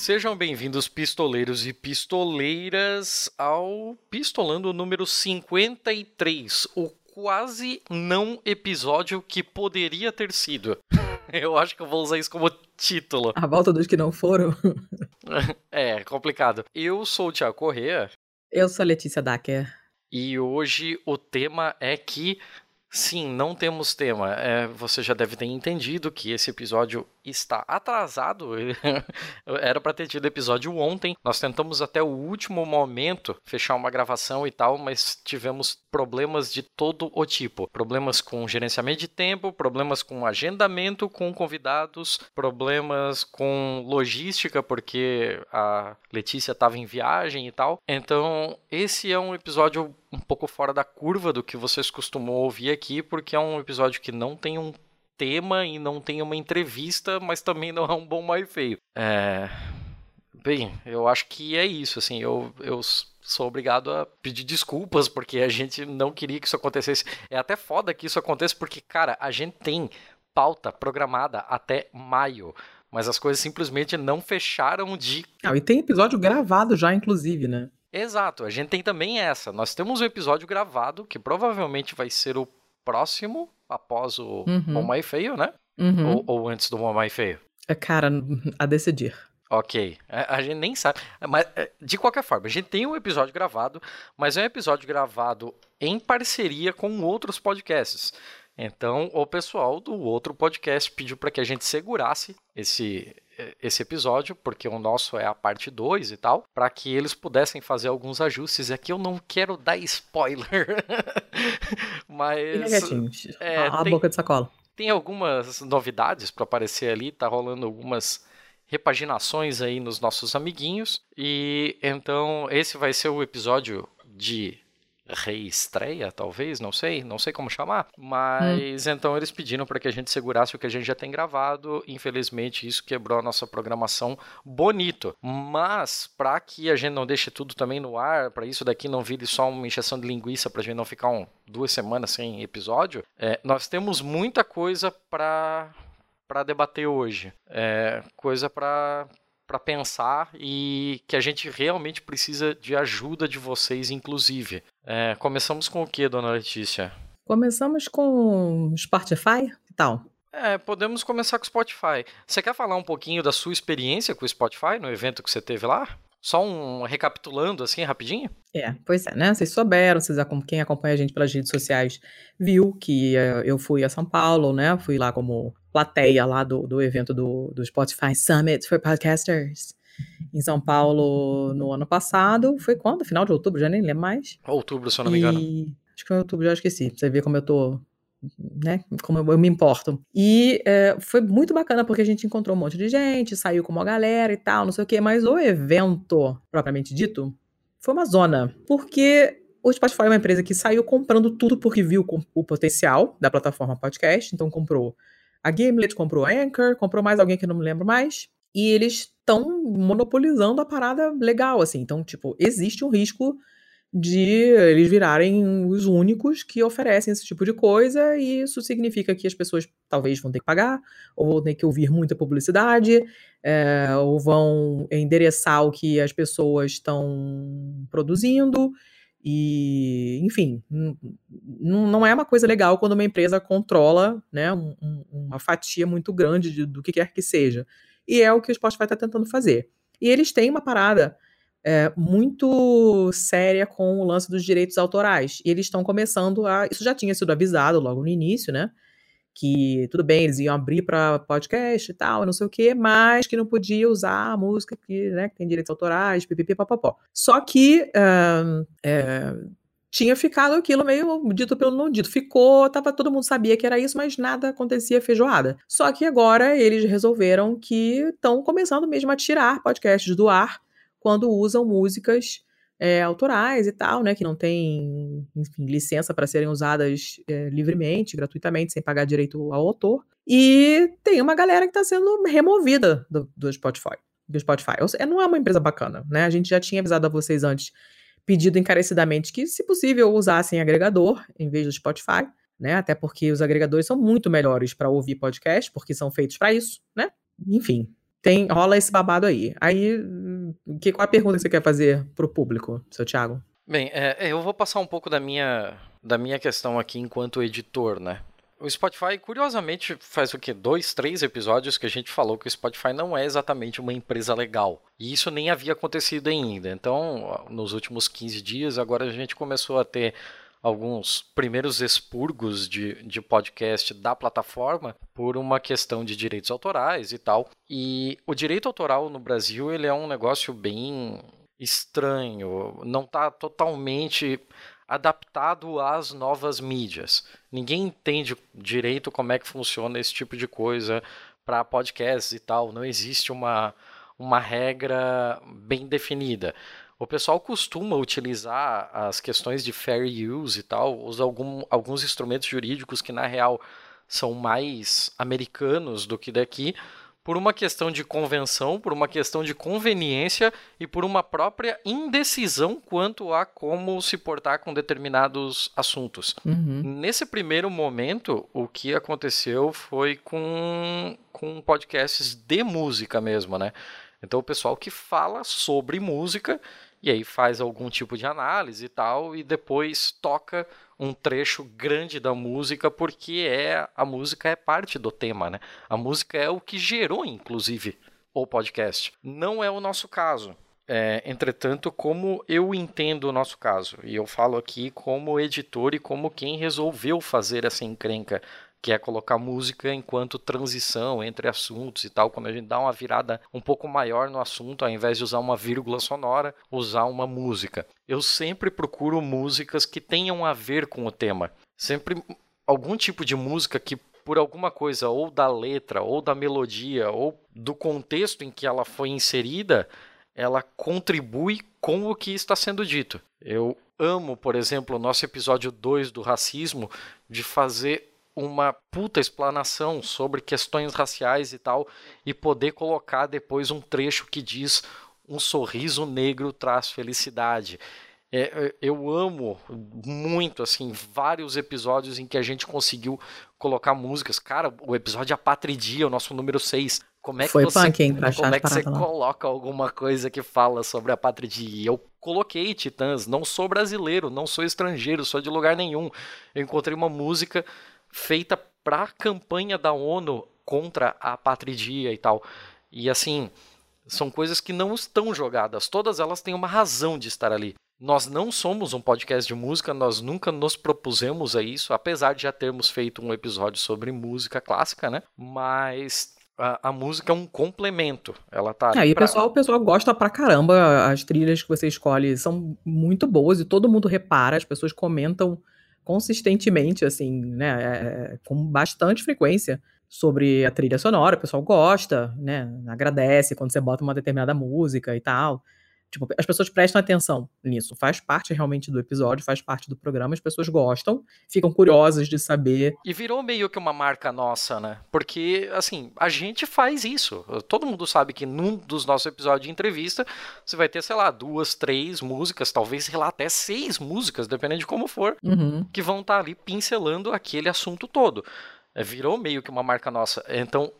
Sejam bem-vindos, pistoleiros e pistoleiras, ao Pistolando número 53, o quase não episódio que poderia ter sido. Eu acho que eu vou usar isso como título. A volta dos que não foram. é, complicado. Eu sou o Tiago Corrêa. Eu sou a Letícia Dacker. E hoje o tema é que Sim, não temos tema. É, você já deve ter entendido que esse episódio está atrasado. Era para ter tido episódio ontem. Nós tentamos até o último momento fechar uma gravação e tal, mas tivemos problemas de todo o tipo. Problemas com gerenciamento de tempo, problemas com agendamento com convidados, problemas com logística, porque a Letícia estava em viagem e tal. Então, esse é um episódio um pouco fora da curva do que vocês costumam ouvir aqui, porque é um episódio que não tem um tema e não tem uma entrevista, mas também não é um bom mais feio. É... Bem, eu acho que é isso, assim, eu, eu sou obrigado a pedir desculpas, porque a gente não queria que isso acontecesse. É até foda que isso aconteça, porque, cara, a gente tem pauta programada até maio mas as coisas simplesmente não fecharam de. Ah, e tem episódio gravado já, inclusive, né? Exato, a gente tem também essa. Nós temos um episódio gravado que provavelmente vai ser o próximo após o uhum. Mais Feio, né? Uhum. Ou, ou, antes do Mais Feio? É, cara, a decidir. Ok, a, a, gente nem sabe. Mas, é, de qualquer forma, a gente tem um episódio gravado, mas é um episódio gravado em parceria com outros podcasts. Então, o pessoal do outro podcast pediu para que a gente segurasse esse, esse episódio, porque o nosso é a parte 2 e tal, para que eles pudessem fazer alguns ajustes. E aqui eu não quero dar spoiler, mas. É, a tem, boca de sacola. Tem algumas novidades para aparecer ali, tá rolando algumas repaginações aí nos nossos amiguinhos. E então esse vai ser o episódio de reestreia, talvez, não sei, não sei como chamar, mas hum. então eles pediram para que a gente segurasse o que a gente já tem gravado. Infelizmente, isso quebrou a nossa programação bonito. Mas para que a gente não deixe tudo também no ar, para isso daqui não vire só uma injeção de linguiça para a gente não ficar um, duas semanas sem episódio, é, nós temos muita coisa para para debater hoje. É, coisa para para pensar e que a gente realmente precisa de ajuda de vocês, inclusive. É, começamos com o que, dona Letícia? Começamos com Spotify? Que tal? É, podemos começar com o Spotify. Você quer falar um pouquinho da sua experiência com o Spotify no evento que você teve lá? Só um recapitulando assim rapidinho? É, pois é, né? Vocês souberam, vocês, quem acompanha a gente pelas redes sociais viu que uh, eu fui a São Paulo, né? Fui lá como plateia lá do, do evento do, do Spotify Summit for Podcasters em São Paulo no ano passado. Foi quando? Final de outubro, já nem lembro mais. Outubro, se eu não me engano. Acho que foi outubro, já esqueci. Pra você ver como eu tô né, como eu, me importo. E é, foi muito bacana porque a gente encontrou um monte de gente, saiu com uma galera e tal, não sei o quê, mas o evento, propriamente dito, foi uma zona. Porque o Spotify é uma empresa que saiu comprando tudo porque viu o potencial da plataforma podcast, então comprou a Gimlet, comprou a Anchor, comprou mais alguém que eu não me lembro mais, e eles estão monopolizando a parada legal, assim. Então, tipo, existe um risco de eles virarem os únicos que oferecem esse tipo de coisa, e isso significa que as pessoas talvez vão ter que pagar, ou vão ter que ouvir muita publicidade, é, ou vão endereçar o que as pessoas estão produzindo, e, enfim, não é uma coisa legal quando uma empresa controla né, um, uma fatia muito grande de, do que quer que seja. E é o que o Spotify está tentando fazer. E eles têm uma parada é, muito séria com o lance dos direitos autorais. E eles estão começando a. Isso já tinha sido avisado logo no início, né? Que tudo bem, eles iam abrir para podcast e tal, não sei o quê, mas que não podia usar a música que, né, que tem direitos autorais, pipipi, papapó. Só que um, é, tinha ficado aquilo meio dito pelo não dito. Ficou, tava, todo mundo sabia que era isso, mas nada acontecia feijoada. Só que agora eles resolveram que estão começando mesmo a tirar podcasts do ar quando usam músicas é, autorais e tal, né, que não tem enfim, licença para serem usadas é, livremente, gratuitamente, sem pagar direito ao autor. E tem uma galera que está sendo removida do, do Spotify. Do Spotify. Seja, não é uma empresa bacana, né? A gente já tinha avisado a vocês antes, pedido encarecidamente que, se possível, usassem agregador em vez do Spotify, né? Até porque os agregadores são muito melhores para ouvir podcast, porque são feitos para isso, né? Enfim, tem rola esse babado aí. Aí, que, qual a pergunta que você quer fazer pro público, seu Thiago? Bem, é, eu vou passar um pouco da minha, da minha questão aqui enquanto editor, né? O Spotify, curiosamente, faz o que? Dois, três episódios que a gente falou que o Spotify não é exatamente uma empresa legal. E isso nem havia acontecido ainda. Então, nos últimos 15 dias, agora a gente começou a ter alguns primeiros expurgos de, de podcast da plataforma por uma questão de direitos autorais e tal. E o direito autoral no Brasil ele é um negócio bem estranho, não está totalmente adaptado às novas mídias. Ninguém entende direito como é que funciona esse tipo de coisa para podcasts e tal. Não existe uma, uma regra bem definida. O pessoal costuma utilizar as questões de fair use e tal, usa algum, alguns instrumentos jurídicos que na real são mais americanos do que daqui, por uma questão de convenção, por uma questão de conveniência e por uma própria indecisão quanto a como se portar com determinados assuntos. Uhum. Nesse primeiro momento, o que aconteceu foi com, com podcasts de música mesmo, né? Então, o pessoal que fala sobre música e aí faz algum tipo de análise e tal, e depois toca um trecho grande da música, porque é a música é parte do tema, né? A música é o que gerou, inclusive, o podcast. Não é o nosso caso. É, entretanto, como eu entendo o nosso caso, e eu falo aqui como editor e como quem resolveu fazer essa encrenca que é colocar música enquanto transição entre assuntos e tal, quando a gente dá uma virada um pouco maior no assunto, ao invés de usar uma vírgula sonora, usar uma música. Eu sempre procuro músicas que tenham a ver com o tema. Sempre algum tipo de música que por alguma coisa ou da letra, ou da melodia, ou do contexto em que ela foi inserida, ela contribui com o que está sendo dito. Eu amo, por exemplo, o nosso episódio 2 do racismo, de fazer uma puta explanação sobre questões raciais e tal, e poder colocar depois um trecho que diz um sorriso negro traz felicidade. É, é, eu amo muito, assim, vários episódios em que a gente conseguiu colocar músicas. Cara, o episódio A Patridia, o nosso número 6. Como é que Foi você, punk, hein, como é que você coloca alguma coisa que fala sobre a Patridia? Eu coloquei Titãs, não sou brasileiro, não sou estrangeiro, sou de lugar nenhum. Eu encontrei uma música feita para a campanha da ONU contra a patridia e tal. E assim, são coisas que não estão jogadas, todas elas têm uma razão de estar ali. Nós não somos um podcast de música, nós nunca nos propusemos a isso, apesar de já termos feito um episódio sobre música clássica, né? Mas a, a música é um complemento. Ela tá. É, e pra... pessoal, o pessoal gosta pra caramba. As trilhas que você escolhe são muito boas e todo mundo repara, as pessoas comentam consistentemente, assim, né, é, com bastante frequência sobre a trilha sonora, o pessoal gosta, né, agradece quando você bota uma determinada música e tal. Tipo, as pessoas prestam atenção nisso. Faz parte realmente do episódio, faz parte do programa, as pessoas gostam, ficam curiosas de saber. E virou meio que uma marca nossa, né? Porque, assim, a gente faz isso. Todo mundo sabe que num dos nossos episódios de entrevista, você vai ter, sei lá, duas, três músicas, talvez, sei lá, até seis músicas, dependendo de como for, uhum. que vão estar tá ali pincelando aquele assunto todo. É, virou meio que uma marca nossa. Então,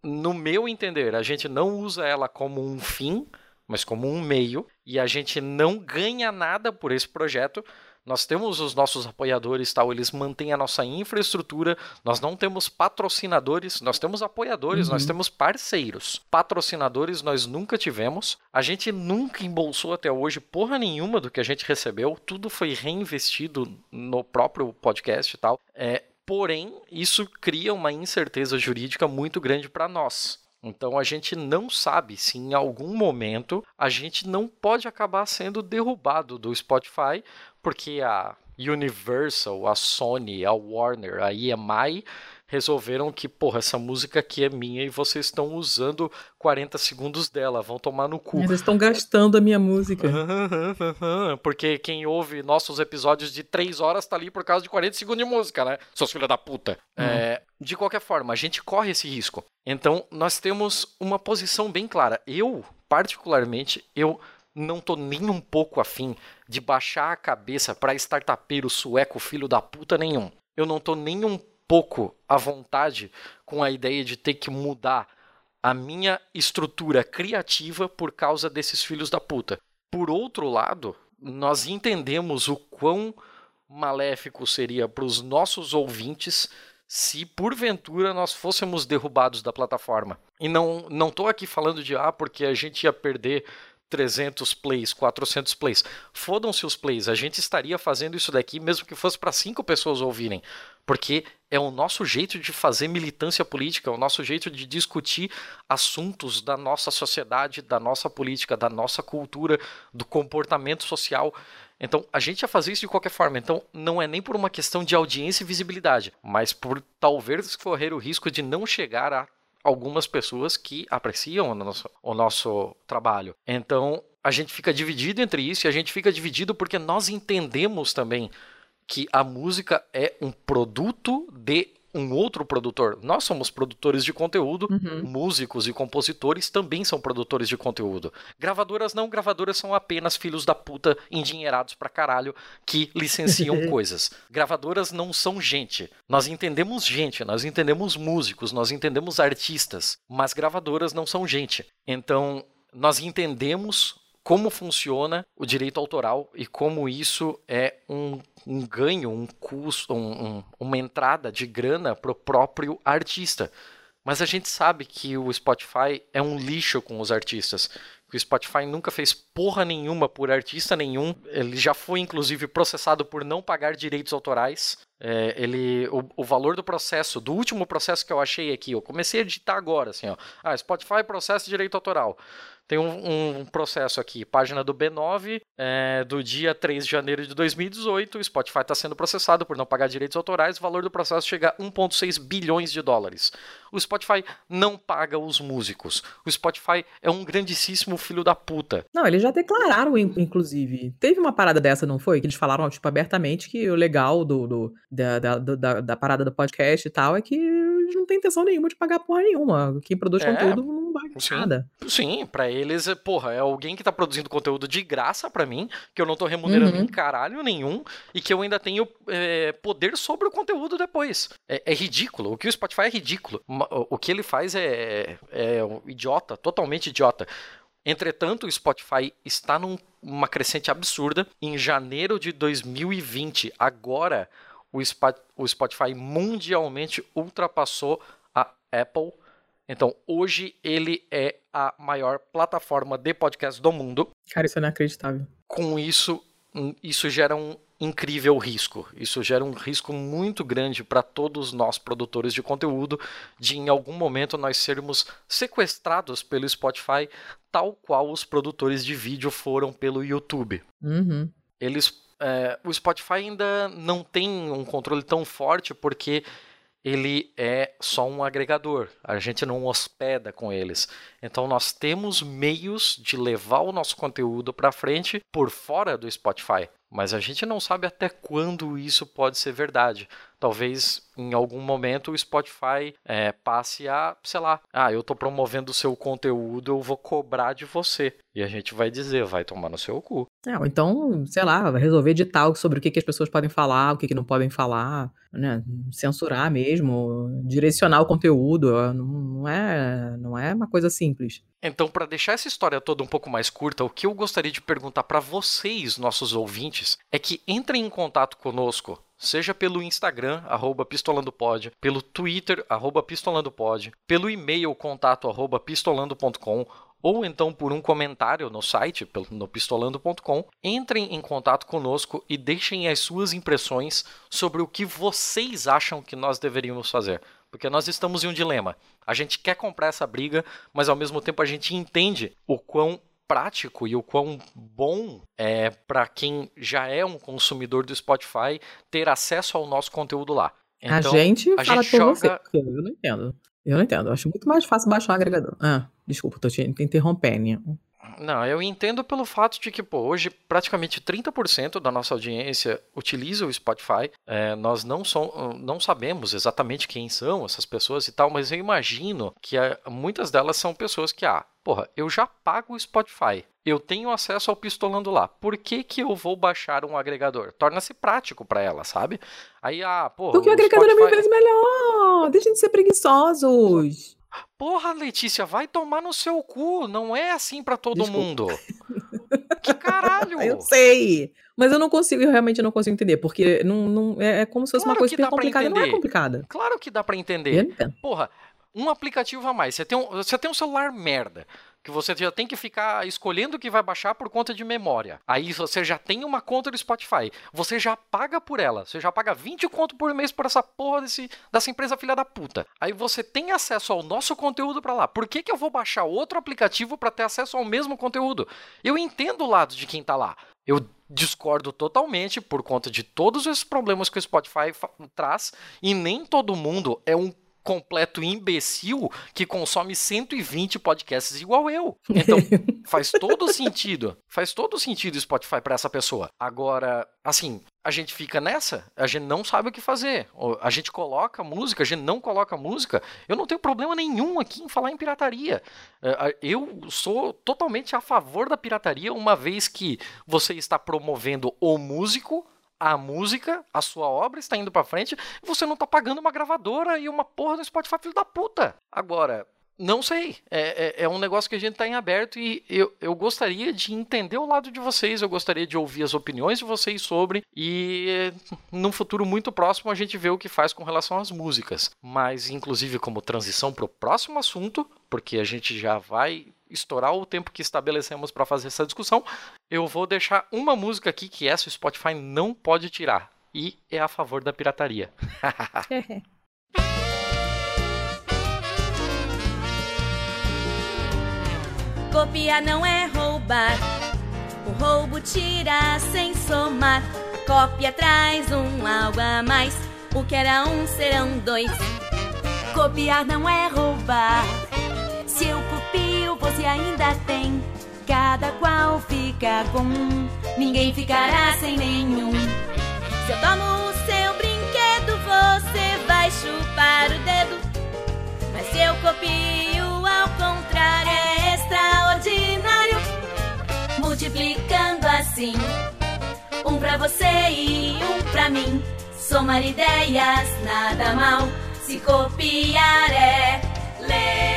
no meu entender, a gente não usa ela como um fim mas como um meio, e a gente não ganha nada por esse projeto. Nós temos os nossos apoiadores, tal, eles mantêm a nossa infraestrutura. Nós não temos patrocinadores, nós temos apoiadores, uhum. nós temos parceiros. Patrocinadores nós nunca tivemos. A gente nunca embolsou até hoje porra nenhuma do que a gente recebeu. Tudo foi reinvestido no próprio podcast e tal. É, porém, isso cria uma incerteza jurídica muito grande para nós. Então a gente não sabe se em algum momento a gente não pode acabar sendo derrubado do Spotify, porque a Universal, a Sony, a Warner, a EMI resolveram que, porra, essa música aqui é minha e vocês estão usando 40 segundos dela, vão tomar no cu. Eles estão gastando a minha música. Porque quem ouve nossos episódios de 3 horas tá ali por causa de 40 segundos de música, né? Seus filhos da puta. Uhum. É, de qualquer forma, a gente corre esse risco. Então, nós temos uma posição bem clara. Eu, particularmente, eu não tô nem um pouco afim de baixar a cabeça para startupeiro sueco filho da puta nenhum. Eu não tô nem um pouco à vontade com a ideia de ter que mudar a minha estrutura criativa por causa desses filhos da puta. Por outro lado, nós entendemos o quão maléfico seria para os nossos ouvintes se porventura nós fôssemos derrubados da plataforma. E não não tô aqui falando de ah, porque a gente ia perder 300 plays, 400 plays. Fodam-se os plays, a gente estaria fazendo isso daqui mesmo que fosse para cinco pessoas ouvirem, porque é o nosso jeito de fazer militância política, é o nosso jeito de discutir assuntos da nossa sociedade, da nossa política, da nossa cultura, do comportamento social. Então, a gente ia fazer isso de qualquer forma. Então, não é nem por uma questão de audiência e visibilidade, mas por talvez correr o risco de não chegar a algumas pessoas que apreciam o nosso, o nosso trabalho. Então, a gente fica dividido entre isso e a gente fica dividido porque nós entendemos também que a música é um produto de um outro produtor. Nós somos produtores de conteúdo, uhum. músicos e compositores também são produtores de conteúdo. Gravadoras não, gravadoras são apenas filhos da puta endinheirados pra caralho que licenciam coisas. Gravadoras não são gente. Nós entendemos gente, nós entendemos músicos, nós entendemos artistas, mas gravadoras não são gente. Então, nós entendemos como funciona o direito autoral e como isso é um, um ganho, um custo, um, um, uma entrada de grana para o próprio artista. Mas a gente sabe que o Spotify é um lixo com os artistas. O Spotify nunca fez porra nenhuma por artista nenhum. Ele já foi, inclusive, processado por não pagar direitos autorais. É, ele, o, o, valor do processo, do último processo que eu achei aqui, eu comecei a editar agora, assim, ó. Ah, Spotify processo de direito autoral. Tem um, um, processo aqui, página do B9, é, do dia 3 de janeiro de 2018. O Spotify está sendo processado por não pagar direitos autorais. O valor do processo chega a 1,6 bilhões de dólares. O Spotify não paga os músicos. O Spotify é um grandíssimo filho da puta. Não, eles já declararam, inclusive. Teve uma parada dessa, não foi? Que eles falaram, tipo, abertamente que o legal do, do da, da, da, da parada do podcast e tal é que eles não têm intenção nenhuma de pagar porra nenhuma. Quem produz é, conteúdo não paga nada. Sim, pra eles, porra, é alguém que tá produzindo conteúdo de graça para mim, que eu não tô remunerando uhum. em caralho nenhum, e que eu ainda tenho é, poder sobre o conteúdo depois. É, é, ridículo. O que o Spotify é ridículo. O que ele faz é, é um idiota, totalmente idiota. Entretanto, o Spotify está numa crescente absurda. Em janeiro de 2020, agora, o Spotify mundialmente ultrapassou a Apple então, hoje ele é a maior plataforma de podcast do mundo. Cara, isso é inacreditável. Com isso, hum, isso gera um incrível risco. Isso gera um risco muito grande para todos nós produtores de conteúdo de em algum momento nós sermos sequestrados pelo Spotify, tal qual os produtores de vídeo foram pelo YouTube. Uhum. Eles, é, o Spotify ainda não tem um controle tão forte porque ele é só um agregador. A gente não hospeda com eles. Então nós temos meios de levar o nosso conteúdo para frente por fora do Spotify. Mas a gente não sabe até quando isso pode ser verdade. Talvez em algum momento o Spotify é, passe a, sei lá, ah, eu estou promovendo o seu conteúdo, eu vou cobrar de você. E a gente vai dizer, vai tomar no seu cu. É, ou então, sei lá, resolver editar sobre o que, que as pessoas podem falar, o que, que não podem falar, né? Censurar mesmo, direcionar o conteúdo. Não é, não é uma coisa simples. Então, para deixar essa história toda um pouco mais curta, o que eu gostaria de perguntar para vocês, nossos ouvintes, é que entrem em contato conosco seja pelo Instagram, arroba pistolandopod, pelo Twitter, arroba pistolandopod, pelo e-mail contato arroba pistolando.com ou então por um comentário no site, no pistolando.com, entrem em contato conosco e deixem as suas impressões sobre o que vocês acham que nós deveríamos fazer. Porque nós estamos em um dilema. A gente quer comprar essa briga, mas ao mesmo tempo a gente entende o quão prático e o quão bom é para quem já é um consumidor do Spotify ter acesso ao nosso conteúdo lá. Então, a gente a fala gente joga... você, eu não entendo. Eu não entendo. Eu acho muito mais fácil baixar o agregador. Ah, desculpa, tô te interrompendo. Não, eu entendo pelo fato de que, pô, hoje praticamente 30% da nossa audiência utiliza o Spotify. É, nós não, som, não sabemos exatamente quem são essas pessoas e tal, mas eu imagino que é, muitas delas são pessoas que, ah, porra, eu já pago o Spotify. Eu tenho acesso ao pistolando lá. Por que, que eu vou baixar um agregador? Torna-se prático para ela, sabe? Aí, ah, porra. Porque o, o agregador Spotify... é mil vezes melhor. Deixem de ser preguiçosos. Porra, Letícia, vai tomar no seu cu. Não é assim para todo Desculpa. mundo. que caralho! Eu sei. Mas eu não consigo, eu realmente não consigo entender, porque não, não é, é como se fosse claro uma coisa super complicada, não é complicada. Claro que dá para entender. Porra, um aplicativo a mais. Você tem um, você tem um celular merda que você já tem que ficar escolhendo o que vai baixar por conta de memória. Aí você já tem uma conta do Spotify. Você já paga por ela. Você já paga 20 conto por mês por essa porra desse, dessa empresa filha da puta. Aí você tem acesso ao nosso conteúdo para lá. Por que, que eu vou baixar outro aplicativo para ter acesso ao mesmo conteúdo? Eu entendo o lado de quem tá lá. Eu discordo totalmente por conta de todos esses problemas que o Spotify traz e nem todo mundo é um completo imbecil que consome 120 podcasts igual eu. Então, faz todo sentido. Faz todo sentido o Spotify para essa pessoa. Agora, assim, a gente fica nessa, a gente não sabe o que fazer. A gente coloca música, a gente não coloca música. Eu não tenho problema nenhum aqui em falar em pirataria. É, eu sou totalmente a favor da pirataria, uma vez que você está promovendo o músico a música, a sua obra está indo para frente, você não tá pagando uma gravadora e uma porra do Spotify, filho da puta. Agora, não sei. É, é, é, um negócio que a gente está em aberto e eu, eu gostaria de entender o lado de vocês, eu gostaria de ouvir as opiniões de vocês sobre e num futuro muito próximo a gente vê o que faz com relação às músicas. Mas, inclusive, como transição para o próximo assunto, porque a gente já vai estourar o tempo que estabelecemos para fazer essa discussão, eu vou deixar uma música aqui que essa o Spotify não pode tirar. E é a favor da pirataria. Copiar não é roubar. O roubo tira sem somar. Cópia traz um algo a mais. O que era um serão dois. Copiar não é roubar. Se eu copio, você ainda tem. Cada qual fica com um, ninguém ficará sem nenhum. Se eu tomo o seu brinquedo, você vai chupar o dedo. Mas se eu copio ao contrário, é extraordinário. Multiplicando assim, um pra você e um pra mim. Somar ideias, nada mal. Se copiar é legal.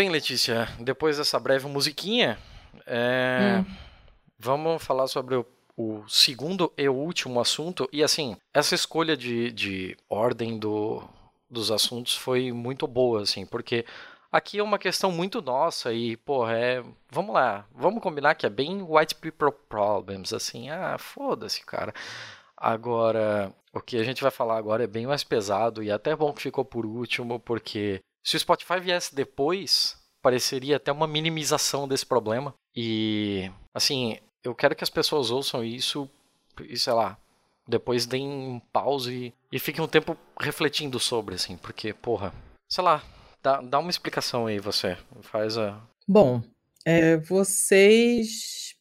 Bem, Letícia, depois dessa breve musiquinha, é... hum. vamos falar sobre o, o, segundo e último assunto. E assim, essa escolha de, de ordem do, dos assuntos foi muito boa, assim, porque aqui é uma questão muito nossa e, porra, é. Vamos lá, vamos combinar que é bem white people problems, assim, ah, foda-se, cara. Agora, o que a gente vai falar agora é bem mais pesado e até bom que ficou por último, porque se o Spotify viesse depois, pareceria até uma minimização desse problema. E, assim, eu quero que as pessoas ouçam isso e, sei lá, depois deem um pause e, fiquem um tempo refletindo sobre, assim, porque, porra, sei lá, dá, dá uma explicação aí, você. Faz a. Bom, é, vocês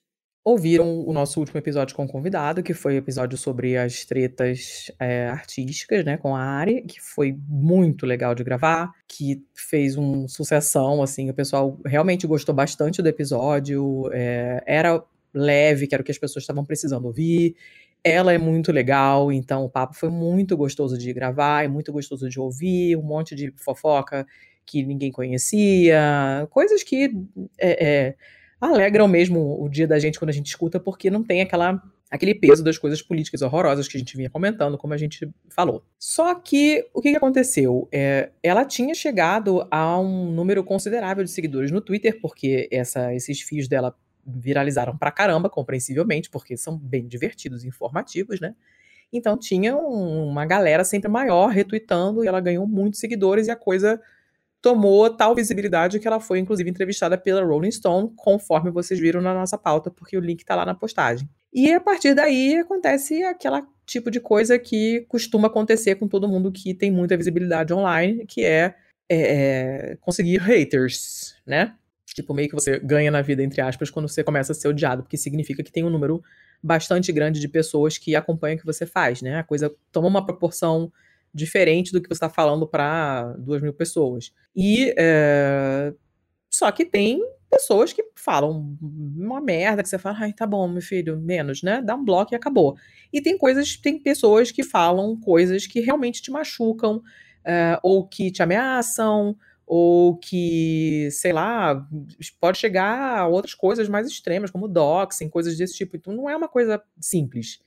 ouviram o nosso último episódio com o convidado, que foi o episódio sobre as tretas é, artísticas, né, com a Ari, que foi muito legal de gravar, que fez um sucessão, assim, o pessoal realmente gostou bastante do episódio, é, era leve, que era o que as pessoas estavam precisando ouvir, ela é muito legal, então o papo foi muito gostoso de gravar, é muito gostoso de ouvir, um monte de fofoca que ninguém conhecia, coisas que é, é alegram mesmo o dia da gente quando a gente escuta, porque não tem aquela aquele peso das coisas políticas horrorosas que a gente vinha comentando, como a gente falou. Só que o que, aconteceu? É, ela tinha chegado a um número considerável de seguidores no Twitter, porque essa, esses fios dela viralizaram pra caramba, compreensivelmente, porque são bem divertidos e informativos, né? Então tinha um, uma galera sempre maior retweetando e ela ganhou muitos seguidores e a coisa tomou tal visibilidade que ela foi, inclusive, entrevistada pela Rolling Stone, conforme vocês viram na nossa pauta, porque o link está lá na postagem. E a partir daí acontece aquela tipo de coisa que costuma acontecer com todo mundo que tem muita visibilidade online, que é, é, é conseguir haters, né? Tipo, meio que você ganha na vida, entre aspas, quando você começa a ser odiado, porque significa que tem um número bastante grande de pessoas que acompanham o que você faz, né? A coisa toma uma proporção diferente do que você está falando para duas mil pessoas. E é... só que tem pessoas que falam uma merda que você fala, ai, tá bom, meu filho, menos, né? Dá um bloco e acabou. E tem coisas, tem pessoas que falam coisas que realmente te machucam, uh, ou que te ameaçam, ou que, sei lá, pode chegar a outras coisas mais extremas, como doxing, coisas desse tipo. Então não é uma coisa simples.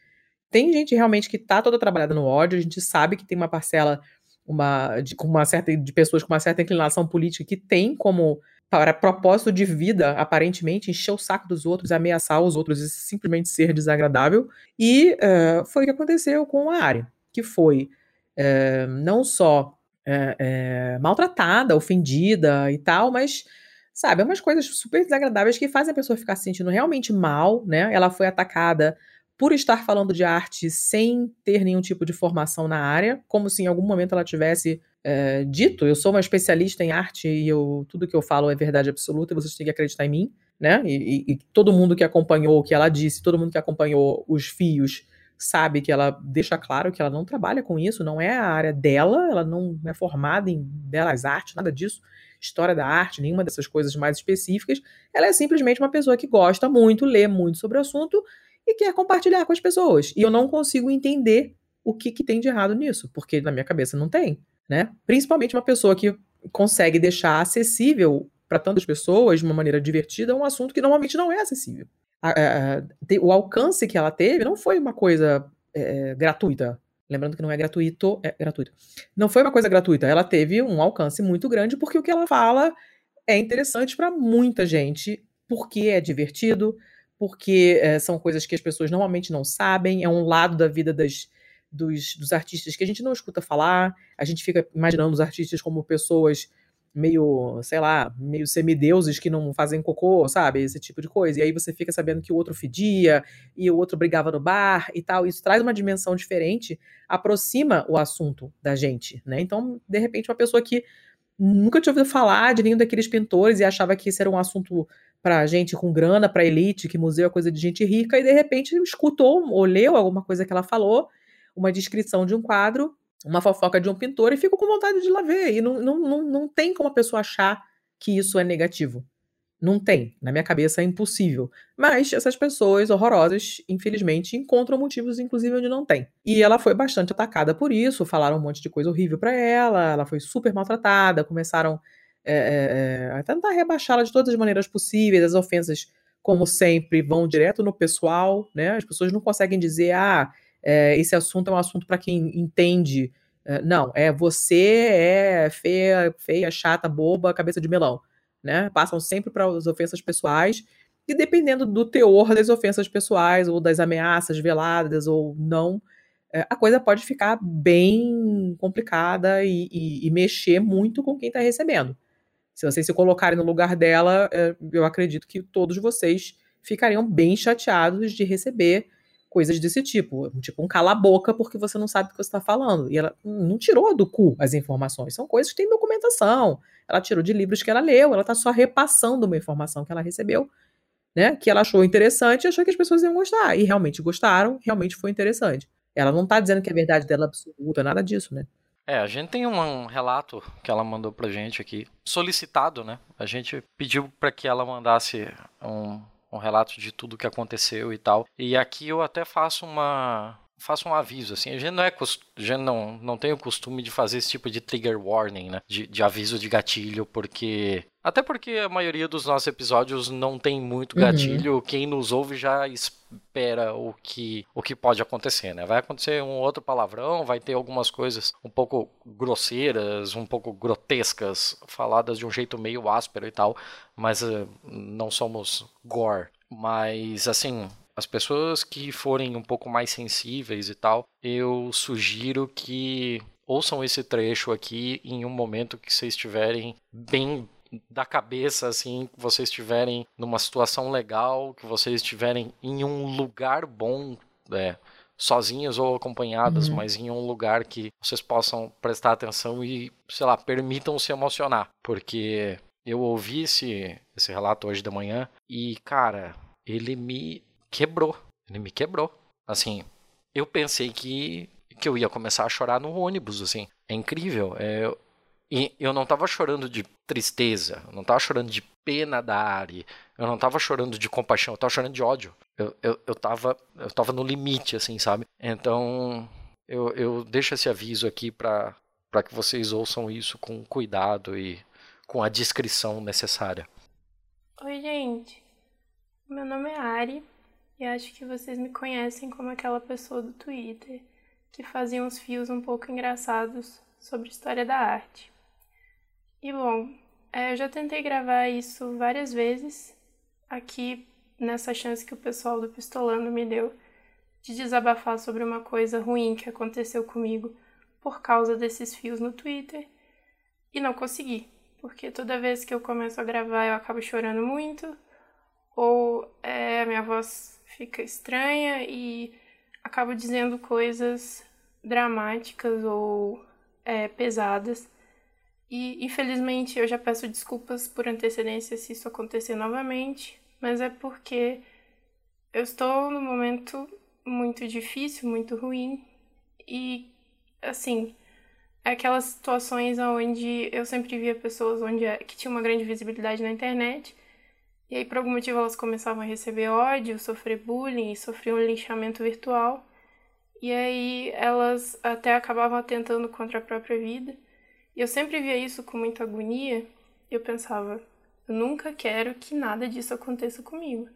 Tem gente realmente que está toda trabalhada no ódio, a gente sabe que tem uma parcela uma, de, uma certa, de pessoas com uma certa inclinação política que tem como para propósito de vida, aparentemente, encher o saco dos outros, ameaçar os outros e simplesmente ser desagradável. E uh, foi o que aconteceu com a área, que foi uh, não só é, maltratada, ofendida e tal, mas, sabe, é umas coisas super desagradáveis que fazem a pessoa ficar se sentindo realmente mal, né? Ela foi atacada por estar falando de arte sem ter nenhum tipo de formação na área, como se em algum momento ela tivesse é, dito, eu sou uma especialista em arte e eu, tudo que eu falo é verdade absoluta e vocês têm que acreditar em mim, né? E, e, e todo mundo que acompanhou o que ela disse, todo mundo que acompanhou os fios sabe que ela deixa claro que ela não trabalha com isso, não é a área dela, ela não é formada em belas artes, nada disso, história da arte, nenhuma dessas coisas mais específicas. Ela é simplesmente uma pessoa que gosta muito, lê muito sobre o assunto e quer compartilhar com as pessoas. E eu não consigo entender o que, que tem de errado nisso, porque na minha cabeça não tem, né? Principalmente uma pessoa que consegue deixar acessível para tantas pessoas de uma maneira divertida um assunto que normalmente não é acessível a, a, o alcance que ela teve não foi uma coisa é, gratuita. Lembrando que não é gratuito, é gratuito. Não foi uma coisa gratuita. Ela teve um alcance muito grande porque o que ela fala é interessante para muita gente, porque é divertido, porque é, são coisas que as pessoas normalmente não sabem, é um lado da vida das, dos, dos artistas que a gente não escuta falar, a gente fica imaginando os artistas como pessoas meio, sei lá, meio semideuses que não fazem cocô, sabe? Esse tipo de coisa. E aí você fica sabendo que o outro fedia e o outro brigava no bar e tal. Isso traz uma dimensão diferente, aproxima o assunto da gente, né? Então, de repente, uma pessoa que nunca tinha ouvido falar de nenhum daqueles pintores e achava que isso era um assunto para gente com grana, para elite, que museu é coisa de gente rica, e de repente escutou ou leu alguma coisa que ela falou, uma descrição de um quadro, uma fofoca de um pintor e fico com vontade de ir lá ver. E não, não, não, não tem como a pessoa achar que isso é negativo. Não tem. Na minha cabeça é impossível. Mas essas pessoas horrorosas, infelizmente, encontram motivos, inclusive, onde não tem. E ela foi bastante atacada por isso, falaram um monte de coisa horrível para ela, ela foi super maltratada, começaram é, é, a tentar rebaixá-la de todas as maneiras possíveis, as ofensas, como sempre, vão direto no pessoal, né? As pessoas não conseguem dizer, ah, é, esse assunto é um assunto para quem entende. É, não, é você é feia, feia, chata, boba, cabeça de melão. Né? Passam sempre para as ofensas pessoais. E dependendo do teor das ofensas pessoais, ou das ameaças veladas ou não, é, a coisa pode ficar bem complicada e, e, e mexer muito com quem está recebendo. Se vocês se colocarem no lugar dela, é, eu acredito que todos vocês ficariam bem chateados de receber coisas desse tipo. Tipo, um cala-boca porque você não sabe o que você está falando. E ela não tirou do cu as informações. São coisas que têm documentação. Ela tirou de livros que ela leu. Ela está só repassando uma informação que ela recebeu, né? Que ela achou interessante e achou que as pessoas iam gostar. E realmente gostaram, realmente foi interessante. Ela não está dizendo que a verdade dela é absoluta, nada disso, né? É, a gente tem um relato que ela mandou pra gente aqui, solicitado, né? A gente pediu para que ela mandasse um, um relato de tudo que aconteceu e tal. E aqui eu até faço uma faço um aviso, assim, a gente não é a gente não, não tem o costume de fazer esse tipo de trigger warning, né, de, de aviso de gatilho, porque até porque a maioria dos nossos episódios não tem muito uhum. gatilho, uhum. quem nos ouve já espera o que, o que pode acontecer, né? Vai acontecer um outro palavrão, vai ter algumas coisas um pouco grosseiras, um pouco grotescas, faladas de um jeito meio áspero e tal, mas uh, não somos gore. Mas, assim, as pessoas que forem um pouco mais sensíveis e tal, eu sugiro que ouçam esse trecho aqui em um momento que vocês estiverem bem da cabeça, assim, que vocês estiverem numa situação legal, que vocês estiverem em um lugar bom, é, sozinhos ou acompanhadas, uhum. mas em um lugar que vocês possam prestar atenção e, sei lá, permitam se emocionar. Porque eu ouvi esse, esse relato hoje de manhã e, cara, ele me quebrou. Ele me quebrou. Assim, eu pensei que, que eu ia começar a chorar no ônibus, assim. É incrível. É, e eu não tava chorando de tristeza, eu não tava chorando de pena da Ari, eu não tava chorando de compaixão, eu tava chorando de ódio. Eu, eu, eu, tava, eu tava no limite, assim, sabe? Então, eu, eu deixo esse aviso aqui para que vocês ouçam isso com cuidado e com a discrição necessária. Oi, gente. Meu nome é Ari e acho que vocês me conhecem como aquela pessoa do Twitter que fazia uns fios um pouco engraçados sobre história da arte. E bom, é, eu já tentei gravar isso várias vezes aqui nessa chance que o pessoal do Pistolando me deu de desabafar sobre uma coisa ruim que aconteceu comigo por causa desses fios no Twitter e não consegui, porque toda vez que eu começo a gravar eu acabo chorando muito ou é, a minha voz fica estranha e acabo dizendo coisas dramáticas ou é, pesadas. E infelizmente eu já peço desculpas por antecedência se isso acontecer novamente, mas é porque eu estou num momento muito difícil, muito ruim e assim, aquelas situações onde eu sempre via pessoas onde é, que tinham uma grande visibilidade na internet e aí por algum motivo elas começavam a receber ódio, sofrer bullying, sofriam um linchamento virtual. E aí elas até acabavam atentando contra a própria vida. E eu sempre via isso com muita agonia. E eu pensava, eu nunca quero que nada disso aconteça comigo.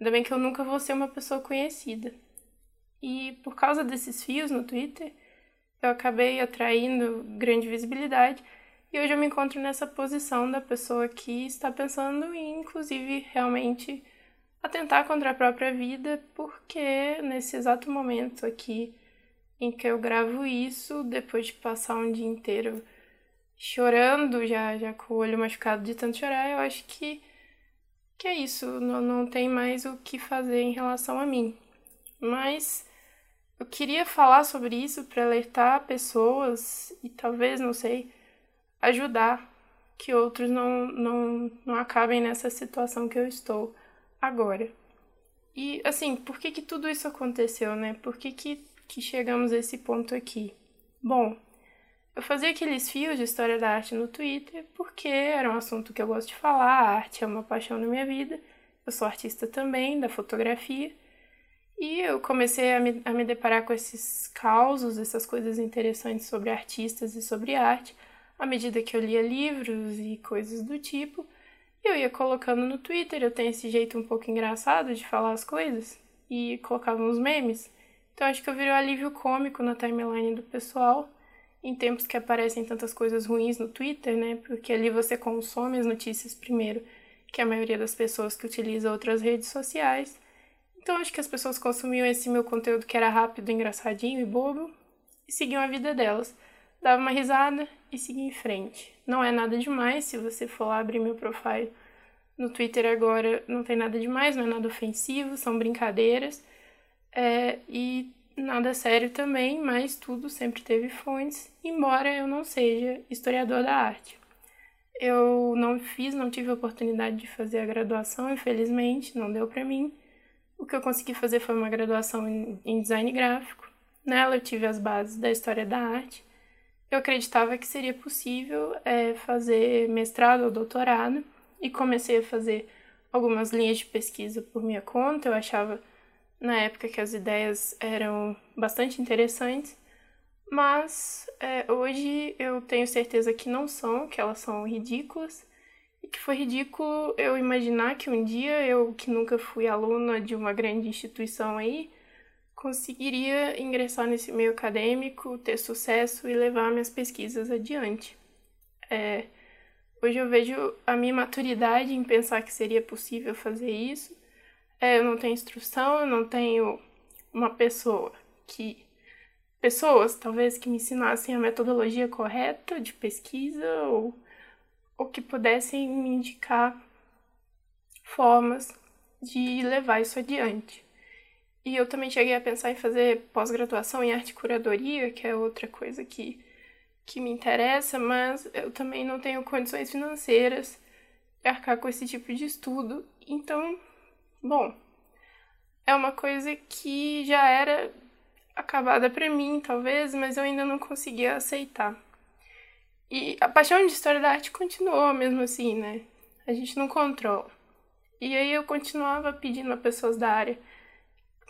Ainda bem que eu nunca vou ser uma pessoa conhecida. E por causa desses fios no Twitter, eu acabei atraindo grande visibilidade. E hoje eu me encontro nessa posição da pessoa que está pensando em, inclusive, realmente atentar contra a própria vida, porque nesse exato momento aqui em que eu gravo isso, depois de passar um dia inteiro chorando, já, já com o olho machucado de tanto chorar, eu acho que, que é isso, não, não tem mais o que fazer em relação a mim. Mas eu queria falar sobre isso para alertar pessoas e talvez, não sei, ajudar que outros não, não, não acabem nessa situação que eu estou agora. E assim, por que que tudo isso aconteceu, né? Por que que, que chegamos a esse ponto aqui? Bom, eu fazia aqueles fios de história da arte no Twitter porque era um assunto que eu gosto de falar, a arte é uma paixão na minha vida. Eu sou artista também, da fotografia. E eu comecei a me, a me deparar com esses causos, essas coisas interessantes sobre artistas e sobre arte, à medida que eu lia livros e coisas do tipo. Eu ia colocando no Twitter, eu tenho esse jeito um pouco engraçado de falar as coisas, e colocava uns memes. Então acho que eu virei um alívio cômico na timeline do pessoal, em tempos que aparecem tantas coisas ruins no Twitter, né? Porque ali você consome as notícias primeiro, que a maioria das pessoas que utiliza outras redes sociais. Então acho que as pessoas consumiam esse meu conteúdo que era rápido, engraçadinho e bobo, e seguiam a vida delas. Dava uma risada e seguia em frente. Não é nada demais, se você for lá abrir meu profile no Twitter agora, não tem nada demais, não é nada ofensivo, são brincadeiras. É, e nada sério também, mas tudo sempre teve fontes, embora eu não seja historiador da arte. Eu não fiz, não tive a oportunidade de fazer a graduação, infelizmente, não deu para mim. O que eu consegui fazer foi uma graduação em design gráfico. Nela eu tive as bases da história da arte eu acreditava que seria possível é, fazer mestrado ou doutorado e comecei a fazer algumas linhas de pesquisa por minha conta. Eu achava na época que as ideias eram bastante interessantes, mas é, hoje eu tenho certeza que não são, que elas são ridículas e que foi ridículo eu imaginar que um dia eu, que nunca fui aluna de uma grande instituição aí, conseguiria ingressar nesse meio acadêmico, ter sucesso e levar minhas pesquisas adiante. É, hoje eu vejo a minha maturidade em pensar que seria possível fazer isso. É, eu não tenho instrução, eu não tenho uma pessoa que. Pessoas, talvez, que me ensinassem a metodologia correta de pesquisa ou, ou que pudessem me indicar formas de levar isso adiante. E eu também cheguei a pensar em fazer pós-graduação em arte curadoria, que é outra coisa que, que me interessa, mas eu também não tenho condições financeiras de arcar com esse tipo de estudo. Então, bom, é uma coisa que já era acabada para mim, talvez, mas eu ainda não conseguia aceitar. E a paixão de história da arte continuou mesmo assim, né? A gente não controla. E aí eu continuava pedindo a pessoas da área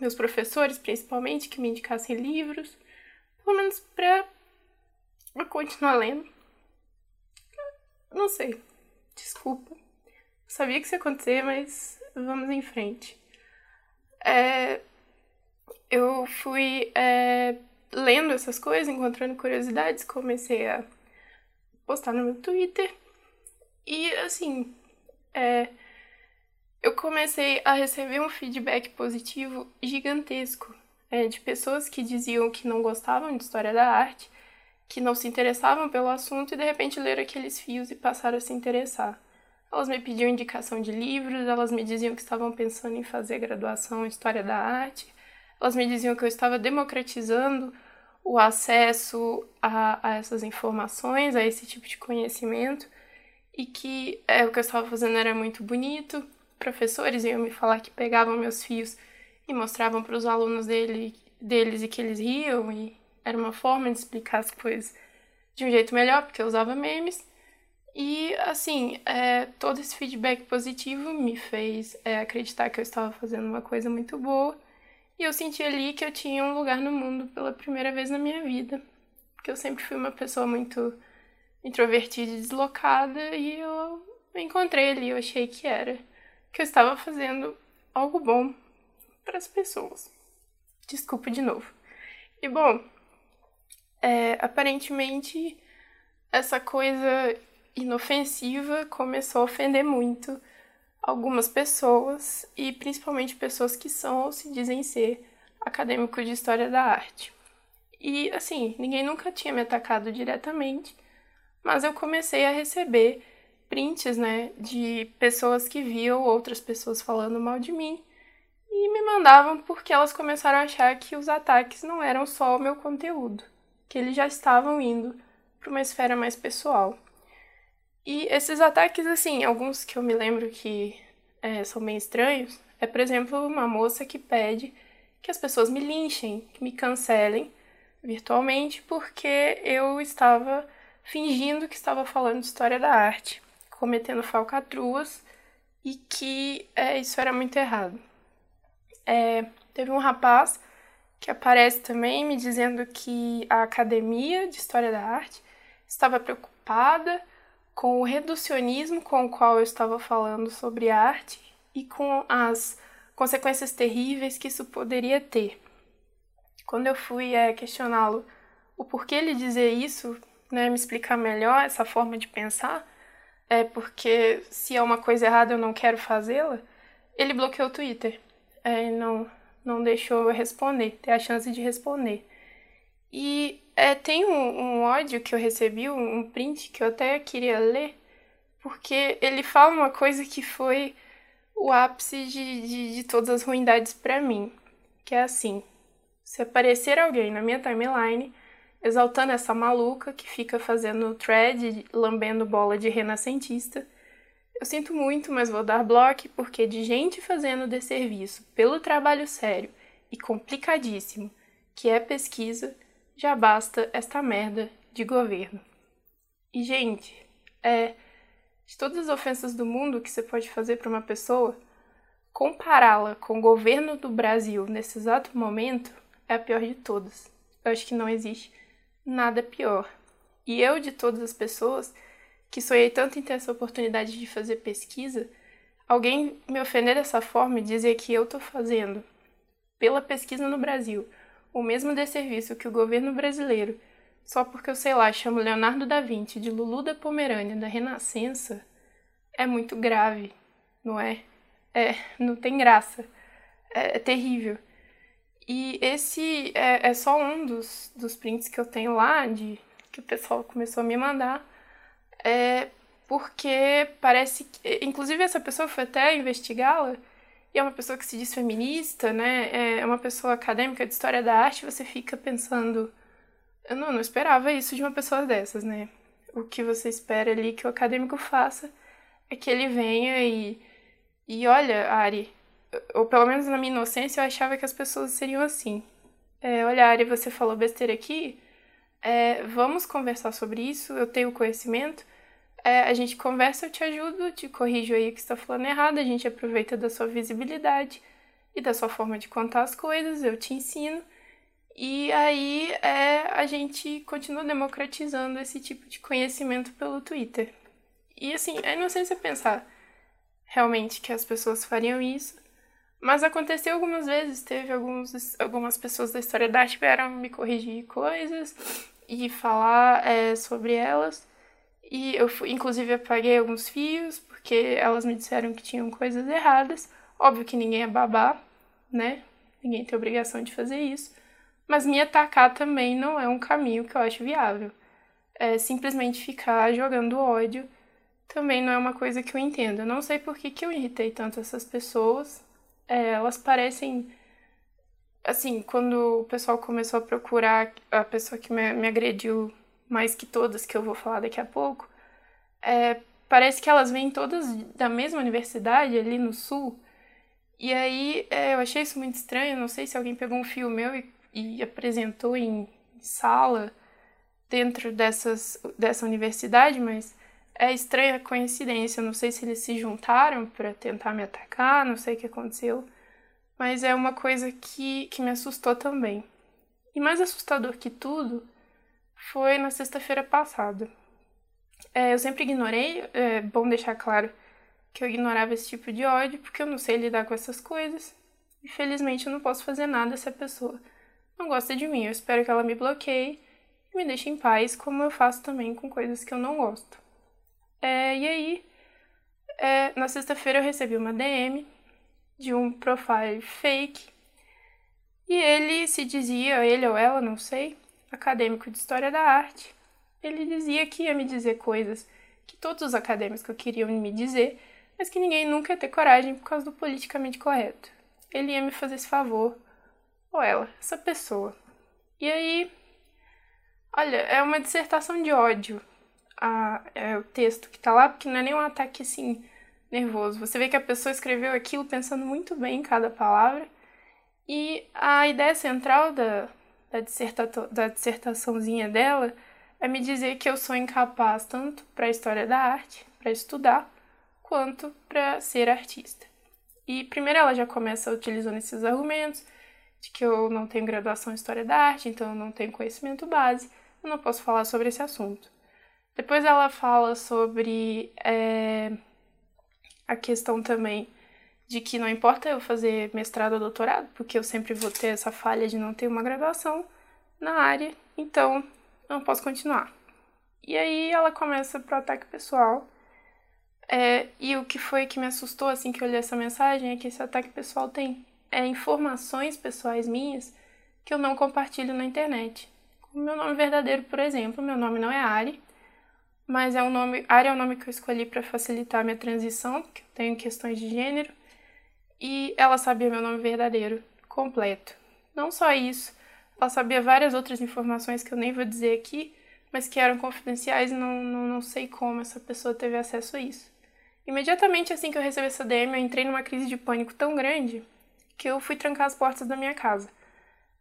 meus professores, principalmente, que me indicassem livros, pelo menos para Vou continuar lendo. Não sei. Desculpa. Sabia que isso ia acontecer, mas vamos em frente. É, eu fui é, lendo essas coisas, encontrando curiosidades, comecei a postar no meu Twitter. E assim, é, eu comecei a receber um feedback positivo gigantesco é, de pessoas que diziam que não gostavam de história da arte, que não se interessavam pelo assunto e de repente leram aqueles fios e passaram a se interessar. Elas me pediam indicação de livros, elas me diziam que estavam pensando em fazer graduação em História da Arte, elas me diziam que eu estava democratizando o acesso a, a essas informações, a esse tipo de conhecimento, e que é, o que eu estava fazendo era muito bonito. Professores iam me falar que pegavam meus fios e mostravam para os alunos dele, deles e que eles riam, e era uma forma de explicar as coisas de um jeito melhor, porque eu usava memes. E, assim, é, todo esse feedback positivo me fez é, acreditar que eu estava fazendo uma coisa muito boa. E eu senti ali que eu tinha um lugar no mundo pela primeira vez na minha vida. Porque eu sempre fui uma pessoa muito introvertida e deslocada. E eu encontrei ali, eu achei que era. Que eu estava fazendo algo bom para as pessoas. Desculpa de novo. E, bom, é, aparentemente essa coisa inofensiva começou a ofender muito algumas pessoas e principalmente pessoas que são ou se dizem ser acadêmicos de história da arte. E assim, ninguém nunca tinha me atacado diretamente, mas eu comecei a receber prints, né, de pessoas que viam outras pessoas falando mal de mim e me mandavam porque elas começaram a achar que os ataques não eram só o meu conteúdo, que eles já estavam indo para uma esfera mais pessoal. E esses ataques, assim, alguns que eu me lembro que é, são bem estranhos, é, por exemplo, uma moça que pede que as pessoas me linchem, que me cancelem virtualmente, porque eu estava fingindo que estava falando história da arte, cometendo falcatruas e que é, isso era muito errado. É, teve um rapaz que aparece também me dizendo que a Academia de História da Arte estava preocupada com o reducionismo com o qual eu estava falando sobre arte e com as consequências terríveis que isso poderia ter. Quando eu fui é, questioná-lo o porquê ele dizer isso, né, me explicar melhor essa forma de pensar, é porque se é uma coisa errada eu não quero fazê-la, ele bloqueou o Twitter. É, não, não deixou eu responder, ter a chance de responder. E é, tem um, um ódio que eu recebi, um, print que eu até queria ler, porque ele fala uma coisa que foi o ápice de, de, de todas as ruindades para mim, que é assim: se aparecer alguém na minha timeline exaltando essa maluca que fica fazendo thread, lambendo bola de renascentista, eu sinto muito, mas vou dar bloco porque de gente fazendo desserviço pelo trabalho sério e complicadíssimo que é pesquisa, já basta esta merda de governo. E, gente, é. De todas as ofensas do mundo que você pode fazer para uma pessoa, compará-la com o governo do Brasil nesse exato momento é a pior de todas. Eu acho que não existe nada pior. E eu, de todas as pessoas que sonhei tanto em ter essa oportunidade de fazer pesquisa, alguém me ofender dessa forma e dizer que eu estou fazendo pela pesquisa no Brasil o mesmo desserviço que o governo brasileiro, só porque eu sei lá, chamo Leonardo da Vinci de Lulu da Pomerânia da Renascença, é muito grave, não é? É, não tem graça. É, é terrível. E esse é, é, só um dos, dos prints que eu tenho lá, de que o pessoal começou a me mandar. É porque parece que. Inclusive, essa pessoa foi até investigá-la e é uma pessoa que se diz feminista, né? É uma pessoa acadêmica de história da arte, você fica pensando, eu não, não esperava isso de uma pessoa dessas, né? O que você espera ali que o acadêmico faça é que ele venha e e olha, Ari, ou pelo menos na minha inocência eu achava que as pessoas seriam assim. É, olha, Ari, você falou besteira aqui, é, vamos conversar sobre isso, eu tenho conhecimento, é, a gente conversa, eu te ajudo, te corrijo aí que está falando errado, a gente aproveita da sua visibilidade e da sua forma de contar as coisas, eu te ensino E aí é, a gente continua democratizando esse tipo de conhecimento pelo Twitter. E assim, é inocência pensar realmente que as pessoas fariam isso. Mas aconteceu algumas vezes, teve alguns, algumas pessoas da história da arte que vieram me corrigir coisas e falar é, sobre elas. E eu, inclusive, apaguei alguns fios, porque elas me disseram que tinham coisas erradas. Óbvio que ninguém é babá, né? Ninguém tem obrigação de fazer isso. Mas me atacar também não é um caminho que eu acho viável. É simplesmente ficar jogando ódio também não é uma coisa que eu entendo. Eu não sei por que, que eu irritei tanto essas pessoas. É, elas parecem. Assim, quando o pessoal começou a procurar a pessoa que me, me agrediu mais que todas, que eu vou falar daqui a pouco, é, parece que elas vêm todas da mesma universidade ali no sul. E aí é, eu achei isso muito estranho. Não sei se alguém pegou um fio meu e, e apresentou em sala dentro dessas, dessa universidade, mas é estranha a coincidência. Não sei se eles se juntaram para tentar me atacar, não sei o que aconteceu. Mas é uma coisa que, que me assustou também. E mais assustador que tudo foi na sexta-feira passada. É, eu sempre ignorei, é bom deixar claro que eu ignorava esse tipo de ódio, porque eu não sei lidar com essas coisas. Infelizmente, eu não posso fazer nada se a pessoa não gosta de mim. Eu espero que ela me bloqueie e me deixe em paz, como eu faço também com coisas que eu não gosto. É, e aí, é, na sexta-feira eu recebi uma DM de um profile fake e ele se dizia, ele ou ela, não sei, acadêmico de História da Arte. Ele dizia que ia me dizer coisas que todos os acadêmicos queriam me dizer, mas que ninguém nunca ia ter coragem por causa do politicamente correto. Ele ia me fazer esse favor, ou ela, essa pessoa. E aí, olha, é uma dissertação de ódio a, é, o texto que tá lá, porque não é nem um ataque assim nervoso. Você vê que a pessoa escreveu aquilo pensando muito bem em cada palavra. E a ideia central da, da, da dissertaçãozinha dela é me dizer que eu sou incapaz tanto para a história da arte, para estudar, quanto para ser artista. E primeiro ela já começa utilizando esses argumentos de que eu não tenho graduação em história da arte, então eu não tenho conhecimento base, eu não posso falar sobre esse assunto. Depois ela fala sobre é, a questão também de que não importa eu fazer mestrado ou doutorado, porque eu sempre vou ter essa falha de não ter uma graduação na área, então não posso continuar. E aí ela começa pro ataque pessoal. É, e o que foi que me assustou assim que eu li essa mensagem é que esse ataque pessoal tem é, informações pessoais minhas que eu não compartilho na internet. O meu nome verdadeiro, por exemplo, meu nome não é Ari, mas é um nome, Ari é o nome que eu escolhi para facilitar a minha transição, porque eu tenho questões de gênero, e ela sabia meu nome verdadeiro, completo. Não só isso, ela sabia várias outras informações que eu nem vou dizer aqui, mas que eram confidenciais e não, não, não sei como essa pessoa teve acesso a isso. Imediatamente assim que eu recebi essa DM, eu entrei numa crise de pânico tão grande que eu fui trancar as portas da minha casa.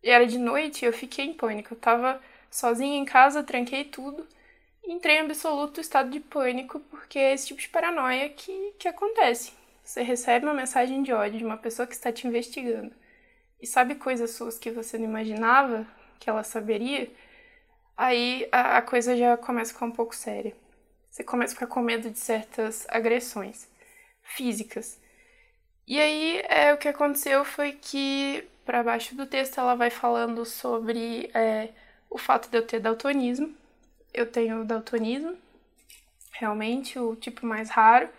E era de noite e eu fiquei em pânico. Eu tava sozinha em casa, tranquei tudo entrei em absoluto estado de pânico, porque é esse tipo de paranoia que, que acontece. Você recebe uma mensagem de ódio de uma pessoa que está te investigando e sabe coisas suas que você não imaginava que ela saberia, aí a, a coisa já começa a ficar um pouco séria. Você começa a ficar com medo de certas agressões físicas. E aí é, o que aconteceu foi que, para baixo do texto, ela vai falando sobre é, o fato de eu ter daltonismo eu tenho daltonismo, realmente, o tipo mais raro.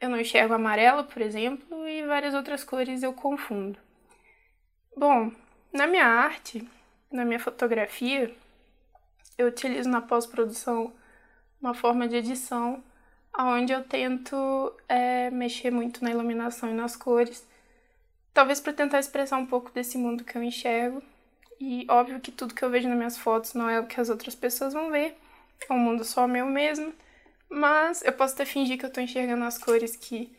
Eu não enxergo amarelo, por exemplo, e várias outras cores eu confundo. Bom, na minha arte, na minha fotografia, eu utilizo na pós-produção uma forma de edição onde eu tento é, mexer muito na iluminação e nas cores, talvez para tentar expressar um pouco desse mundo que eu enxergo. E óbvio que tudo que eu vejo nas minhas fotos não é o que as outras pessoas vão ver, é um mundo só meu mesmo, mas eu posso até fingir que eu tô enxergando as cores que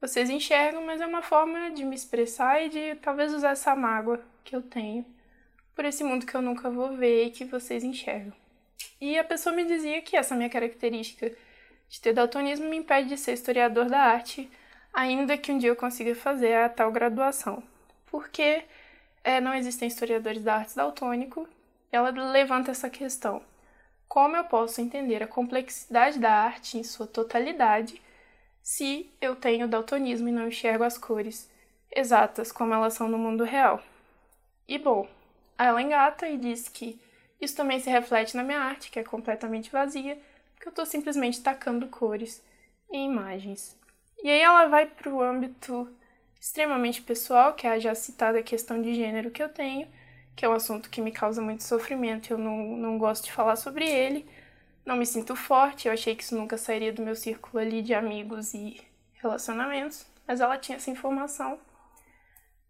vocês enxergam, mas é uma forma de me expressar e de talvez usar essa mágoa que eu tenho por esse mundo que eu nunca vou ver e que vocês enxergam. E a pessoa me dizia que essa minha característica de ter daltonismo me impede de ser historiador da arte, ainda que um dia eu consiga fazer a tal graduação. Porque é, não existem historiadores da arte daltônico. Ela levanta essa questão. Como eu posso entender a complexidade da arte em sua totalidade se eu tenho daltonismo e não enxergo as cores exatas como elas são no mundo real? E bom, ela engata e diz que isso também se reflete na minha arte, que é completamente vazia, porque eu estou simplesmente tacando cores em imagens. E aí ela vai para o âmbito extremamente pessoal, que é a já citada questão de gênero que eu tenho, que é um assunto que me causa muito sofrimento, eu não, não gosto de falar sobre ele, não me sinto forte, eu achei que isso nunca sairia do meu círculo ali de amigos e relacionamentos, mas ela tinha essa informação.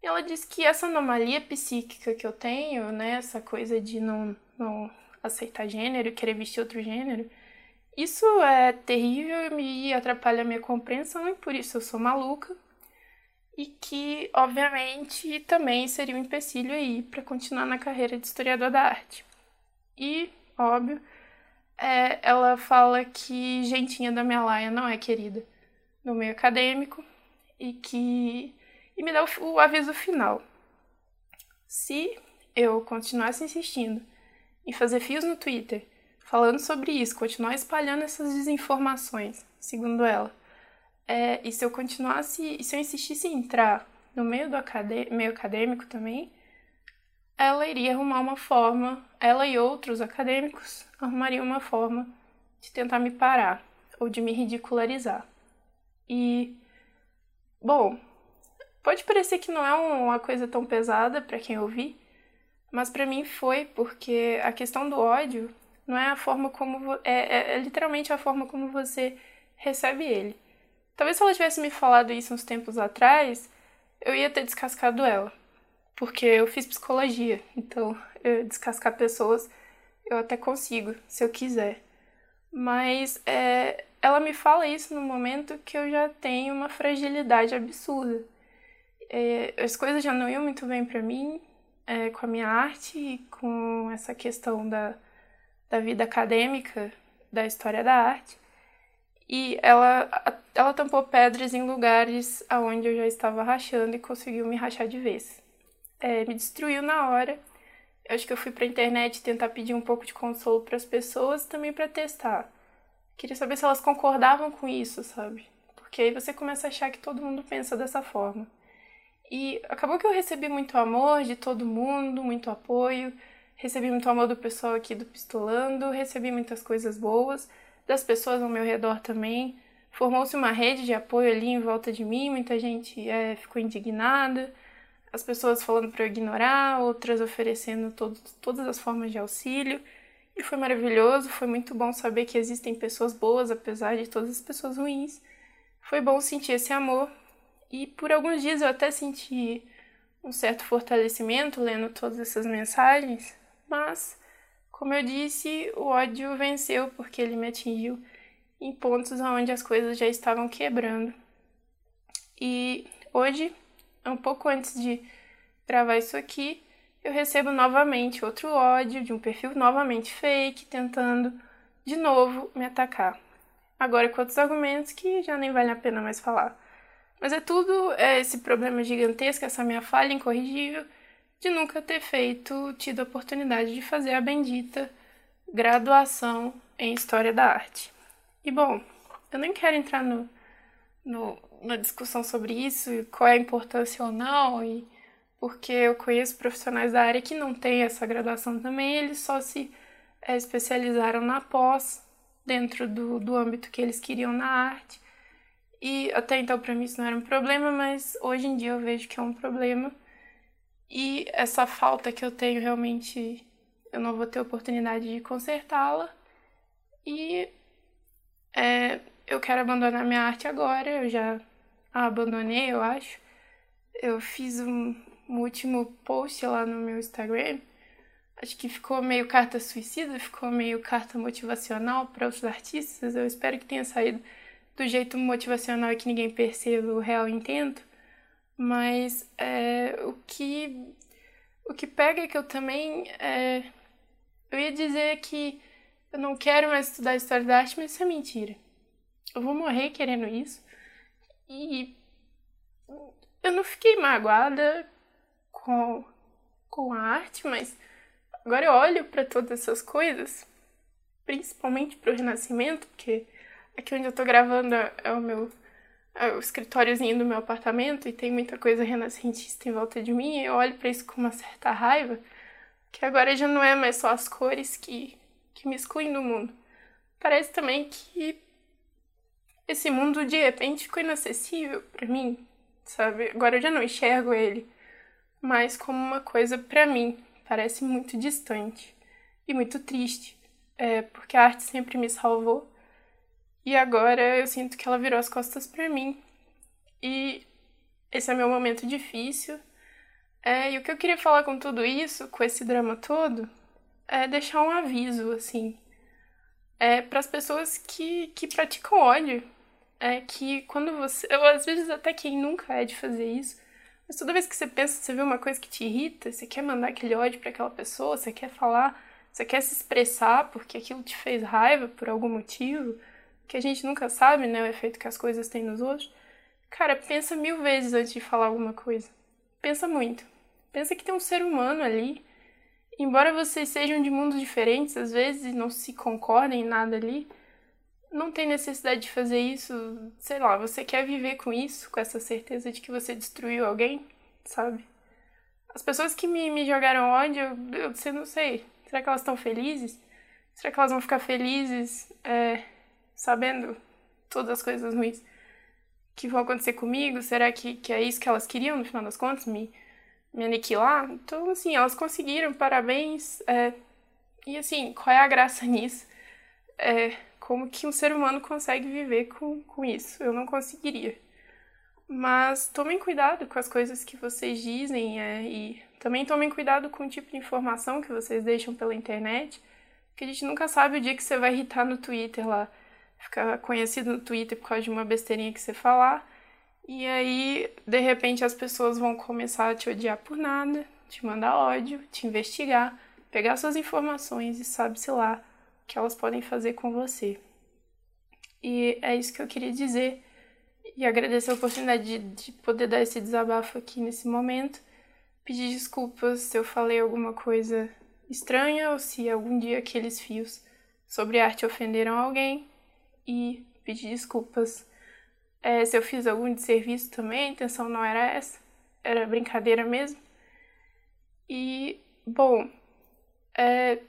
Ela disse que essa anomalia psíquica que eu tenho, né, essa coisa de não, não aceitar gênero querer vestir outro gênero, isso é terrível e me atrapalha a minha compreensão e por isso eu sou maluca e que, obviamente, também seria um empecilho aí para continuar na carreira de historiador da arte. E, óbvio, é, ela fala que Gentinha da Melaia não é querida no meio acadêmico e que e me dá o, o aviso final. Se eu continuasse insistindo em fazer fios no Twitter falando sobre isso, continuar espalhando essas desinformações, segundo ela, é, e se eu continuasse, e se eu insistisse em entrar no meio do acadê meio acadêmico também, ela iria arrumar uma forma, ela e outros acadêmicos arrumariam uma forma de tentar me parar ou de me ridicularizar. E, bom, pode parecer que não é uma coisa tão pesada para quem ouvir, mas para mim foi porque a questão do ódio não é a forma como é, é, é literalmente a forma como você recebe ele. Talvez se ela tivesse me falado isso uns tempos atrás, eu ia ter descascado ela. Porque eu fiz psicologia, então eu descascar pessoas eu até consigo, se eu quiser. Mas é, ela me fala isso no momento que eu já tenho uma fragilidade absurda. É, as coisas já não iam muito bem para mim, é, com a minha arte, com essa questão da, da vida acadêmica, da história da arte. E ela, ela tampou pedras em lugares aonde eu já estava rachando e conseguiu me rachar de vez. É, me destruiu na hora. Eu acho que eu fui pra internet tentar pedir um pouco de consolo para as pessoas também para testar. Queria saber se elas concordavam com isso, sabe? Porque aí você começa a achar que todo mundo pensa dessa forma. E acabou que eu recebi muito amor de todo mundo, muito apoio. Recebi muito amor do pessoal aqui do Pistolando, recebi muitas coisas boas das pessoas ao meu redor também. Formou-se uma rede de apoio ali em volta de mim, muita gente é, ficou indignada, as pessoas falando para eu ignorar, outras oferecendo todo, todas as formas de auxílio. E foi maravilhoso, foi muito bom saber que existem pessoas boas apesar de todas as pessoas ruins. Foi bom sentir esse amor. E por alguns dias eu até senti um certo fortalecimento lendo todas essas mensagens, mas como eu disse, o ódio venceu porque ele me atingiu em pontos onde as coisas já estavam quebrando. E hoje, um pouco antes de gravar isso aqui, eu recebo novamente outro ódio de um perfil novamente fake, tentando de novo me atacar. Agora com outros argumentos que já nem vale a pena mais falar. Mas é tudo é esse problema gigantesco, essa minha falha incorrigível de nunca ter feito, tido a oportunidade de fazer a bendita graduação em História da Arte. E bom, eu nem quero entrar no, no, na discussão sobre isso, qual é a importância ou não, e porque eu conheço profissionais da área que não têm essa graduação também, eles só se é, especializaram na pós, dentro do, do âmbito que eles queriam na arte. E até então para mim isso não era um problema, mas hoje em dia eu vejo que é um problema e essa falta que eu tenho realmente eu não vou ter oportunidade de consertá-la. E é, eu quero abandonar minha arte agora, eu já a abandonei, eu acho. Eu fiz um, um último post lá no meu Instagram. Acho que ficou meio carta suicida, ficou meio carta motivacional para os artistas. Eu espero que tenha saído do jeito motivacional e que ninguém perceba o real intento. Mas é, o que o que pega é que eu também é, eu ia dizer que eu não quero mais estudar história da arte, mas isso é mentira. Eu vou morrer querendo isso. E eu não fiquei magoada com com a arte, mas agora eu olho para todas essas coisas, principalmente para o Renascimento, porque aqui onde eu tô gravando é o meu é o escritóriozinho do meu apartamento e tem muita coisa renascentista em volta de mim, e eu olho para isso com uma certa raiva, que agora já não é mais só as cores que, que me excluem do mundo. Parece também que esse mundo de repente ficou inacessível para mim, sabe? Agora eu já não enxergo ele mais como uma coisa para mim, parece muito distante e muito triste, é, porque a arte sempre me salvou e agora eu sinto que ela virou as costas para mim. E esse é meu momento difícil. É, e o que eu queria falar com tudo isso, com esse drama todo, é deixar um aviso, assim, é, para as pessoas que, que praticam ódio. É que quando você. Eu, às vezes, até quem nunca é de fazer isso, mas toda vez que você pensa, você vê uma coisa que te irrita, você quer mandar aquele ódio para aquela pessoa, você quer falar, você quer se expressar porque aquilo te fez raiva por algum motivo que a gente nunca sabe, né, o efeito que as coisas têm nos outros. Cara, pensa mil vezes antes de falar alguma coisa. Pensa muito. Pensa que tem um ser humano ali. Embora vocês sejam de mundos diferentes, às vezes não se concordem em nada ali, não tem necessidade de fazer isso. Sei lá, você quer viver com isso, com essa certeza de que você destruiu alguém, sabe? As pessoas que me, me jogaram ódio, eu, eu, eu não sei. Será que elas estão felizes? Será que elas vão ficar felizes? É, sabendo todas as coisas ruins que vão acontecer comigo? Será que, que é isso que elas queriam, no final das contas, me, me aniquilar? Então, assim, elas conseguiram, parabéns. É, e, assim, qual é a graça nisso? É, como que um ser humano consegue viver com, com isso? Eu não conseguiria. Mas tomem cuidado com as coisas que vocês dizem é, e também tomem cuidado com o tipo de informação que vocês deixam pela internet, que a gente nunca sabe o dia que você vai irritar no Twitter lá ficar conhecido no Twitter por causa de uma besteirinha que você falar. E aí, de repente, as pessoas vão começar a te odiar por nada, te mandar ódio, te investigar, pegar suas informações e sabe-se lá o que elas podem fazer com você. E é isso que eu queria dizer. E agradecer a oportunidade de, de poder dar esse desabafo aqui nesse momento. Pedir desculpas se eu falei alguma coisa estranha ou se algum dia aqueles fios sobre arte ofenderam alguém e pedir desculpas é, se eu fiz algum desserviço também, a intenção não era essa, era brincadeira mesmo. E, bom, é,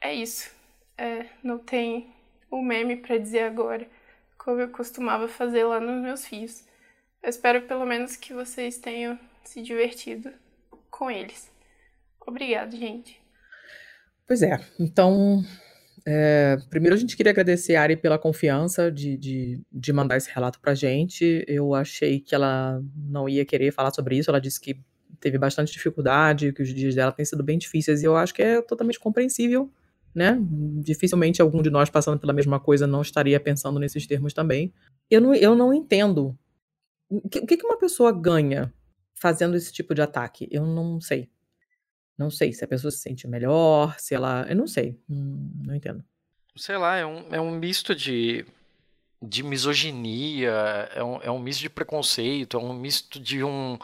é isso. É, não tem um meme para dizer agora, como eu costumava fazer lá nos meus fios. Eu espero pelo menos que vocês tenham se divertido com eles. Obrigado, gente. Pois é, então é, primeiro, a gente queria agradecer a Ari pela confiança de, de, de mandar esse relato pra gente. Eu achei que ela não ia querer falar sobre isso. Ela disse que teve bastante dificuldade, que os dias dela têm sido bem difíceis, e eu acho que é totalmente compreensível, né? Dificilmente algum de nós passando pela mesma coisa não estaria pensando nesses termos também. Eu não, eu não entendo. O que, que uma pessoa ganha fazendo esse tipo de ataque? Eu não sei. Não sei se a pessoa se sente melhor, se ela. Eu não sei. Não, não entendo. Sei lá, é um, é um misto de, de misoginia, é um, é um misto de preconceito, é um misto de um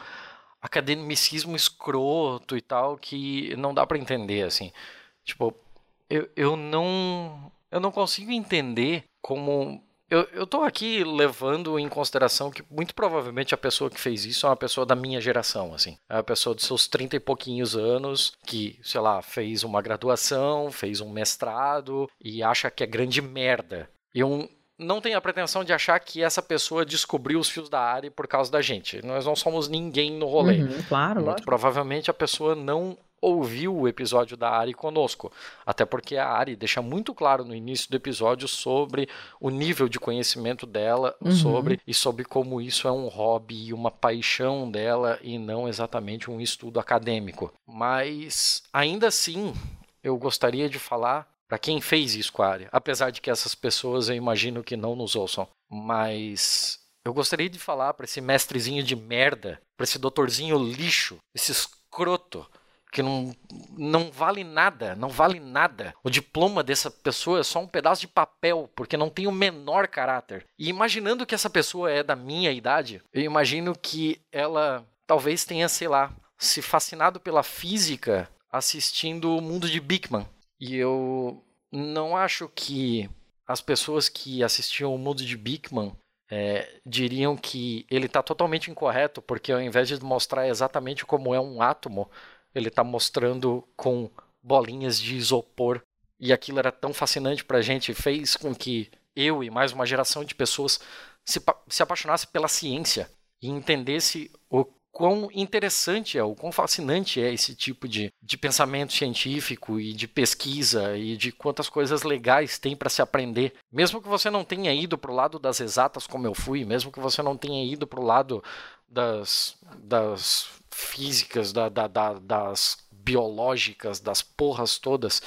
academicismo escroto e tal que não dá para entender, assim. Tipo, eu, eu não. Eu não consigo entender como eu, eu tô aqui levando em consideração que muito provavelmente a pessoa que fez isso é uma pessoa da minha geração, assim. É uma pessoa de seus 30 e pouquinhos anos que, sei lá, fez uma graduação, fez um mestrado e acha que é grande merda. Eu não tenho a pretensão de achar que essa pessoa descobriu os fios da área por causa da gente. Nós não somos ninguém no rolê. Uhum, claro, Muito provavelmente a pessoa não ouviu o episódio da Ari conosco. Até porque a Ari deixa muito claro no início do episódio sobre o nível de conhecimento dela, uhum. sobre e sobre como isso é um hobby e uma paixão dela e não exatamente um estudo acadêmico. Mas ainda assim, eu gostaria de falar para quem fez isso com a Ari, apesar de que essas pessoas eu imagino que não nos ouçam, mas eu gostaria de falar para esse mestrezinho de merda, para esse doutorzinho lixo, esse escroto que não, não vale nada, não vale nada. O diploma dessa pessoa é só um pedaço de papel, porque não tem o menor caráter. E imaginando que essa pessoa é da minha idade, eu imagino que ela talvez tenha, sei lá, se fascinado pela física assistindo o mundo de Bigman. E eu não acho que as pessoas que assistiam o mundo de Bigman é, diriam que ele está totalmente incorreto, porque ao invés de mostrar exatamente como é um átomo, ele está mostrando com bolinhas de isopor. E aquilo era tão fascinante para a gente, fez com que eu e mais uma geração de pessoas se, se apaixonasse pela ciência e entendesse o quão interessante é, o quão fascinante é esse tipo de, de pensamento científico e de pesquisa e de quantas coisas legais tem para se aprender. Mesmo que você não tenha ido para o lado das exatas como eu fui, mesmo que você não tenha ido para o lado das, das físicas, da, da, da, das biológicas, das porras todas,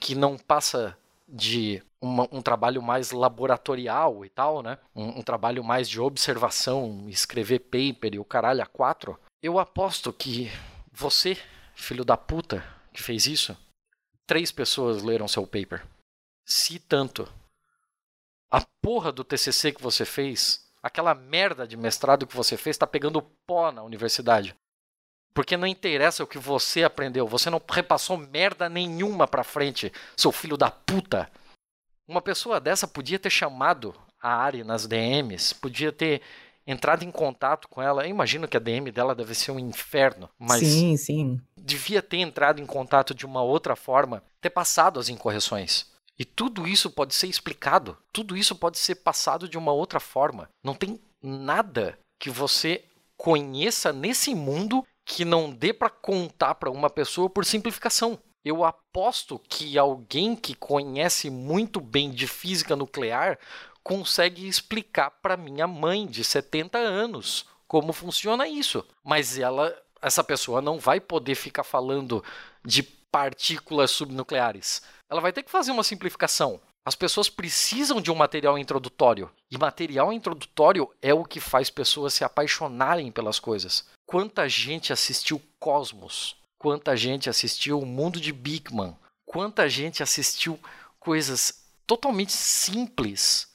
que não passa de uma, um trabalho mais laboratorial e tal, né? Um, um, trabalho mais de observação, escrever paper e o caralho a quatro, eu aposto que você, filho da puta, que fez isso, três pessoas leram seu paper. Se tanto. A porra do TCC que você fez, aquela merda de mestrado que você fez, está pegando pó na universidade. Porque não interessa o que você aprendeu, você não repassou merda nenhuma pra frente, seu filho da puta. Uma pessoa dessa podia ter chamado a Ari nas DMs, podia ter entrado em contato com ela. Eu imagino que a DM dela deve ser um inferno, mas sim, sim. devia ter entrado em contato de uma outra forma, ter passado as incorreções. E tudo isso pode ser explicado, tudo isso pode ser passado de uma outra forma. Não tem nada que você conheça nesse mundo que não dê para contar para uma pessoa por simplificação eu aposto que alguém que conhece muito bem de física nuclear consegue explicar para minha mãe de 70 anos como funciona isso. Mas ela, essa pessoa não vai poder ficar falando de partículas subnucleares. Ela vai ter que fazer uma simplificação. As pessoas precisam de um material introdutório. E material introdutório é o que faz pessoas se apaixonarem pelas coisas. Quanta gente assistiu Cosmos? quanta gente assistiu o mundo de Bigman, quanta gente assistiu coisas totalmente simples,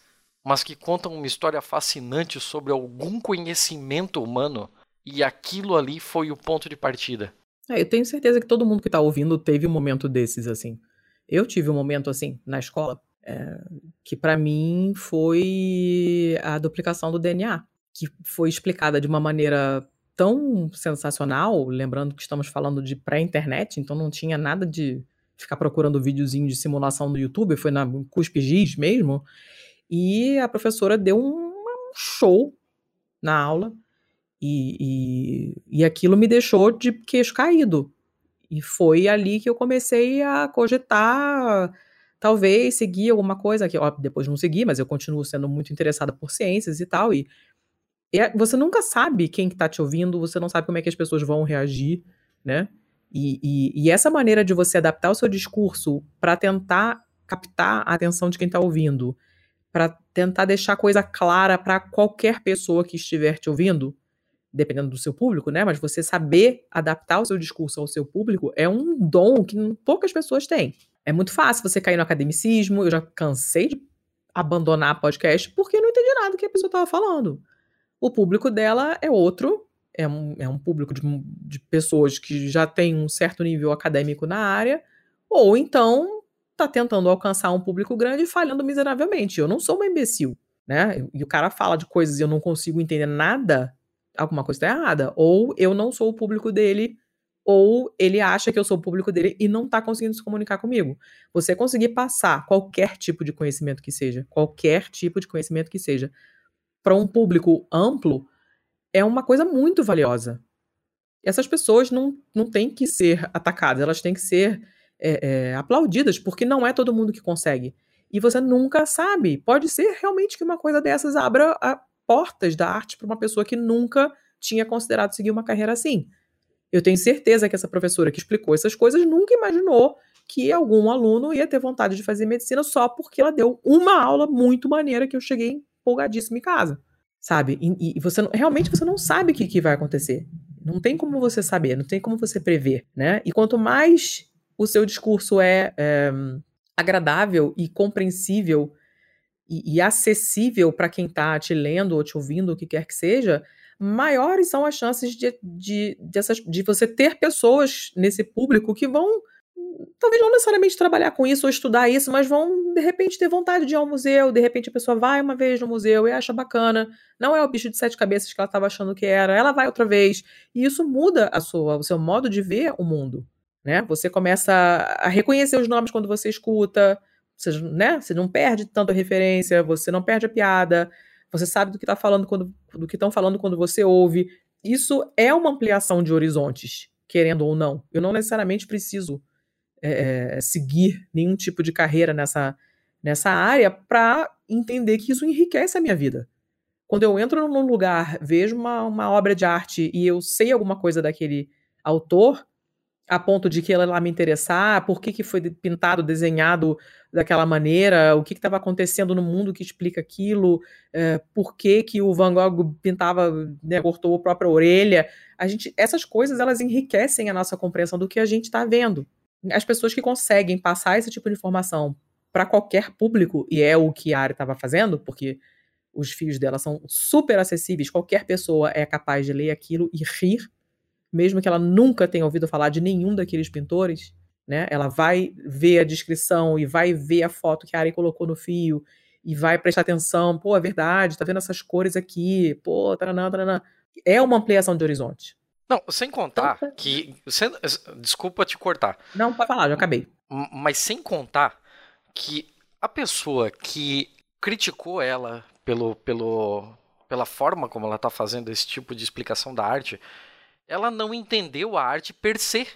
mas que contam uma história fascinante sobre algum conhecimento humano, e aquilo ali foi o ponto de partida. É, eu tenho certeza que todo mundo que está ouvindo teve um momento desses assim. Eu tive um momento assim na escola, é, que para mim foi a duplicação do DNA, que foi explicada de uma maneira tão sensacional, lembrando que estamos falando de pré-internet, então não tinha nada de ficar procurando videozinho de simulação no YouTube, foi na Cuspe Giz mesmo, e a professora deu um show na aula, e, e, e aquilo me deixou de queixo caído. E foi ali que eu comecei a cogitar, talvez seguir alguma coisa, que ó, depois não segui, mas eu continuo sendo muito interessada por ciências e tal, e é, você nunca sabe quem está te ouvindo, você não sabe como é que as pessoas vão reagir, né? E, e, e essa maneira de você adaptar o seu discurso para tentar captar a atenção de quem está ouvindo, para tentar deixar a coisa clara para qualquer pessoa que estiver te ouvindo, dependendo do seu público, né? Mas você saber adaptar o seu discurso ao seu público é um dom que poucas pessoas têm. É muito fácil você cair no academicismo. Eu já cansei de abandonar podcast porque eu não entendi nada do que a pessoa estava falando. O público dela é outro, é um, é um público de, de pessoas que já tem um certo nível acadêmico na área, ou então está tentando alcançar um público grande e falhando miseravelmente. Eu não sou uma imbecil, né? E o cara fala de coisas e eu não consigo entender nada, alguma coisa está errada. Ou eu não sou o público dele, ou ele acha que eu sou o público dele e não está conseguindo se comunicar comigo. Você conseguir passar qualquer tipo de conhecimento que seja, qualquer tipo de conhecimento que seja, para um público amplo é uma coisa muito valiosa. Essas pessoas não, não têm que ser atacadas, elas têm que ser é, é, aplaudidas, porque não é todo mundo que consegue. E você nunca sabe. Pode ser realmente que uma coisa dessas abra portas da arte para uma pessoa que nunca tinha considerado seguir uma carreira assim. Eu tenho certeza que essa professora que explicou essas coisas nunca imaginou que algum aluno ia ter vontade de fazer medicina só porque ela deu uma aula muito maneira que eu cheguei empolgadíssimo em casa, sabe? E, e você realmente você não sabe o que, que vai acontecer. Não tem como você saber, não tem como você prever, né? E quanto mais o seu discurso é, é agradável e compreensível e, e acessível para quem está te lendo ou te ouvindo, o que quer que seja, maiores são as chances de, de, de, essas, de você ter pessoas nesse público que vão talvez não necessariamente trabalhar com isso ou estudar isso, mas vão de repente ter vontade de ir ao museu, de repente a pessoa vai uma vez no museu e acha bacana, não é o bicho de sete cabeças que ela estava achando que era, ela vai outra vez, e isso muda a sua, o seu modo de ver o mundo, né? Você começa a reconhecer os nomes quando você escuta, você, né? Você não perde tanta referência, você não perde a piada, você sabe do que tá falando quando do que estão falando quando você ouve. Isso é uma ampliação de horizontes, querendo ou não. Eu não necessariamente preciso é, seguir nenhum tipo de carreira nessa, nessa área para entender que isso enriquece a minha vida. Quando eu entro num lugar, vejo uma, uma obra de arte e eu sei alguma coisa daquele autor, a ponto de que ela lá me interessar, por que, que foi pintado, desenhado daquela maneira, o que estava acontecendo no mundo que explica aquilo, é, por que, que o Van Gogh pintava, né, cortou a própria orelha. A gente, essas coisas elas enriquecem a nossa compreensão do que a gente está vendo as pessoas que conseguem passar esse tipo de informação para qualquer público, e é o que a Ari estava fazendo, porque os fios dela são super acessíveis, qualquer pessoa é capaz de ler aquilo e rir, mesmo que ela nunca tenha ouvido falar de nenhum daqueles pintores, né? Ela vai ver a descrição e vai ver a foto que a Ari colocou no fio e vai prestar atenção, pô, é verdade, tá vendo essas cores aqui, pô, taranã, taranã. É uma ampliação de horizonte. Não, sem contar então, que. Sem, desculpa te cortar. Não, pode falar, já acabei. Mas sem contar que a pessoa que criticou ela pelo, pelo, pela forma como ela está fazendo esse tipo de explicação da arte, ela não entendeu a arte per se.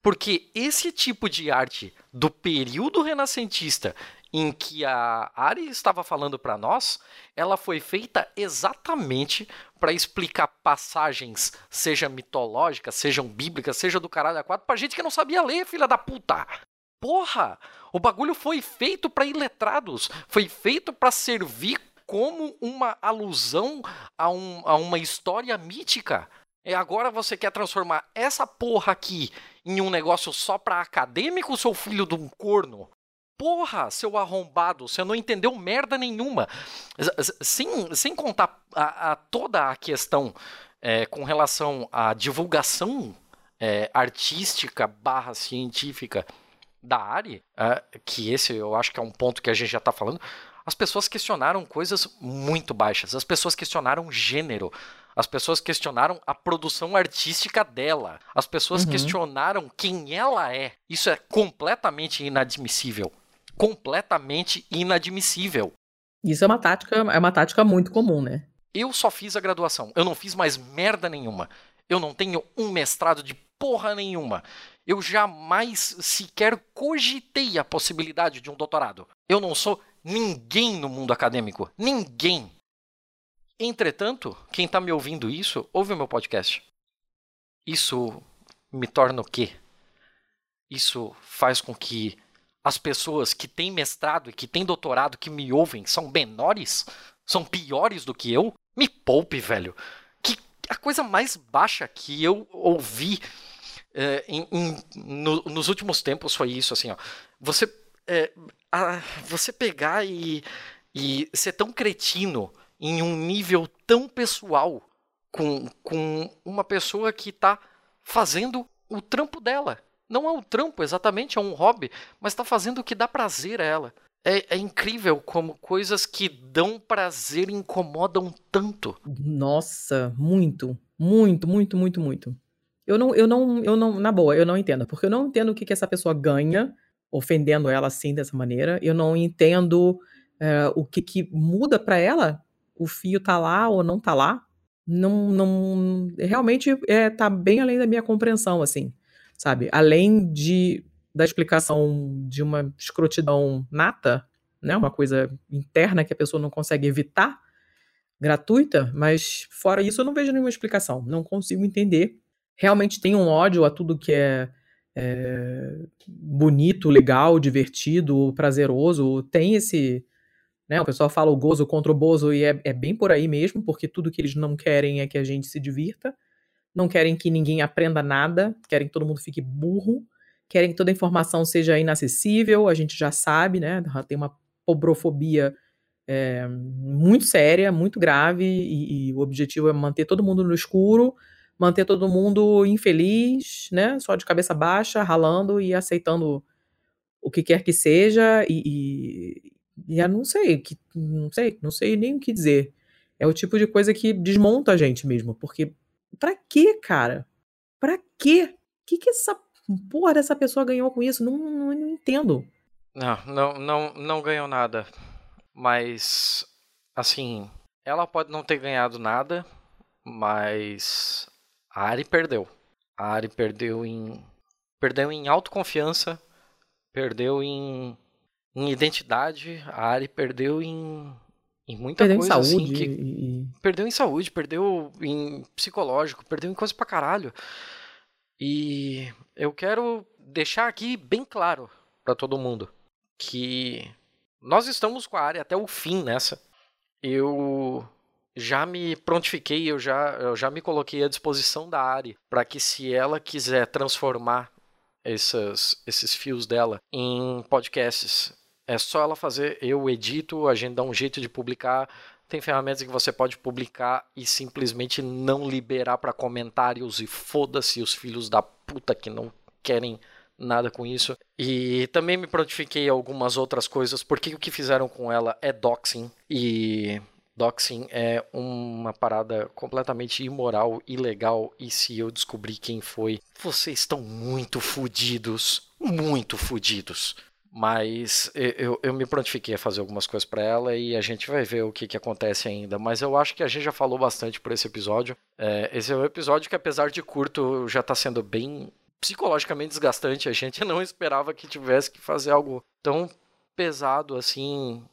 Porque esse tipo de arte do período renascentista em que a Ari estava falando para nós, ela foi feita exatamente para explicar passagens, seja mitológicas, sejam bíblicas, seja do caralho a quatro, pra gente que não sabia ler, filha da puta. Porra! O bagulho foi feito para iletrados, foi feito para servir como uma alusão a, um, a uma história mítica. E agora você quer transformar essa porra aqui em um negócio só para acadêmico, seu filho de um corno? Porra, seu arrombado, você não entendeu merda nenhuma. Sem, sem contar a, a toda a questão é, com relação à divulgação é, artística barra científica da área, é, que esse eu acho que é um ponto que a gente já está falando, as pessoas questionaram coisas muito baixas. As pessoas questionaram gênero. As pessoas questionaram a produção artística dela. As pessoas uhum. questionaram quem ela é. Isso é completamente inadmissível completamente inadmissível. Isso é uma tática, é uma tática muito comum, né? Eu só fiz a graduação. Eu não fiz mais merda nenhuma. Eu não tenho um mestrado de porra nenhuma. Eu jamais sequer cogitei a possibilidade de um doutorado. Eu não sou ninguém no mundo acadêmico. Ninguém. Entretanto, quem está me ouvindo isso, ouve o meu podcast. Isso me torna o quê? Isso faz com que as pessoas que têm mestrado e que têm doutorado que me ouvem são menores? São piores do que eu? Me poupe, velho. Que a coisa mais baixa que eu ouvi é, em, em, no, nos últimos tempos foi isso, assim, ó. Você, é, a, você pegar e, e ser tão cretino em um nível tão pessoal com, com uma pessoa que está fazendo o trampo dela. Não é um trampo exatamente, é um hobby, mas está fazendo o que dá prazer a ela. É, é, incrível como coisas que dão prazer incomodam tanto. Nossa, muito, muito, muito, muito, muito. Eu não, eu não, eu não, na boa, eu não entendo, porque eu não entendo o que, que essa pessoa ganha ofendendo ela assim dessa maneira. Eu não entendo é, o que, que muda para ela. O fio tá lá ou não tá lá. Não, não, realmente é, tá bem além da minha compreensão, assim sabe? Além de da explicação de uma escrotidão nata, né? Uma coisa interna que a pessoa não consegue evitar, gratuita, mas fora isso eu não vejo nenhuma explicação, não consigo entender. Realmente tem um ódio a tudo que é, é bonito, legal, divertido, prazeroso, tem esse, né, o pessoal fala o gozo contra o bozo e é, é bem por aí mesmo, porque tudo que eles não querem é que a gente se divirta não querem que ninguém aprenda nada, querem que todo mundo fique burro, querem que toda a informação seja inacessível, a gente já sabe, né? Tem uma pobrofobia é, muito séria, muito grave, e, e, o objetivo é manter todo mundo no escuro, manter todo mundo infeliz, né? Só de cabeça baixa, ralando e aceitando o que quer que seja, e, e, não sei, que, não sei, não sei nem o que dizer. É o tipo de coisa que desmonta a gente mesmo, porque pra quê, cara? Pra quê? O que, que essa porra dessa pessoa ganhou com isso? Não, não, não entendo. Não, não, não, não ganhou nada. Mas, assim, ela pode não ter ganhado nada, mas a Ari perdeu. A Ari perdeu em perdeu em autoconfiança, perdeu em, em identidade, a Ari perdeu em em muita perdeu coisa em assim saúde que e... perdeu em saúde, perdeu em psicológico, perdeu em coisa pra caralho. E eu quero deixar aqui bem claro para todo mundo que nós estamos com a área até o fim nessa. Eu já me prontifiquei, eu já, eu já me coloquei à disposição da área para que se ela quiser transformar esses, esses fios dela em podcasts, é só ela fazer, eu edito, a gente dá um jeito de publicar. Tem ferramentas que você pode publicar e simplesmente não liberar para comentários e foda-se os filhos da puta que não querem nada com isso. E também me prontifiquei algumas outras coisas, porque o que fizeram com ela é doxing. E doxing é uma parada completamente imoral, ilegal. E se eu descobrir quem foi, vocês estão muito fodidos. Muito fodidos. Mas eu, eu me prontifiquei a fazer algumas coisas para ela e a gente vai ver o que, que acontece ainda. Mas eu acho que a gente já falou bastante por esse episódio. É, esse é um episódio que, apesar de curto, já está sendo bem psicologicamente desgastante. A gente não esperava que tivesse que fazer algo tão pesado assim,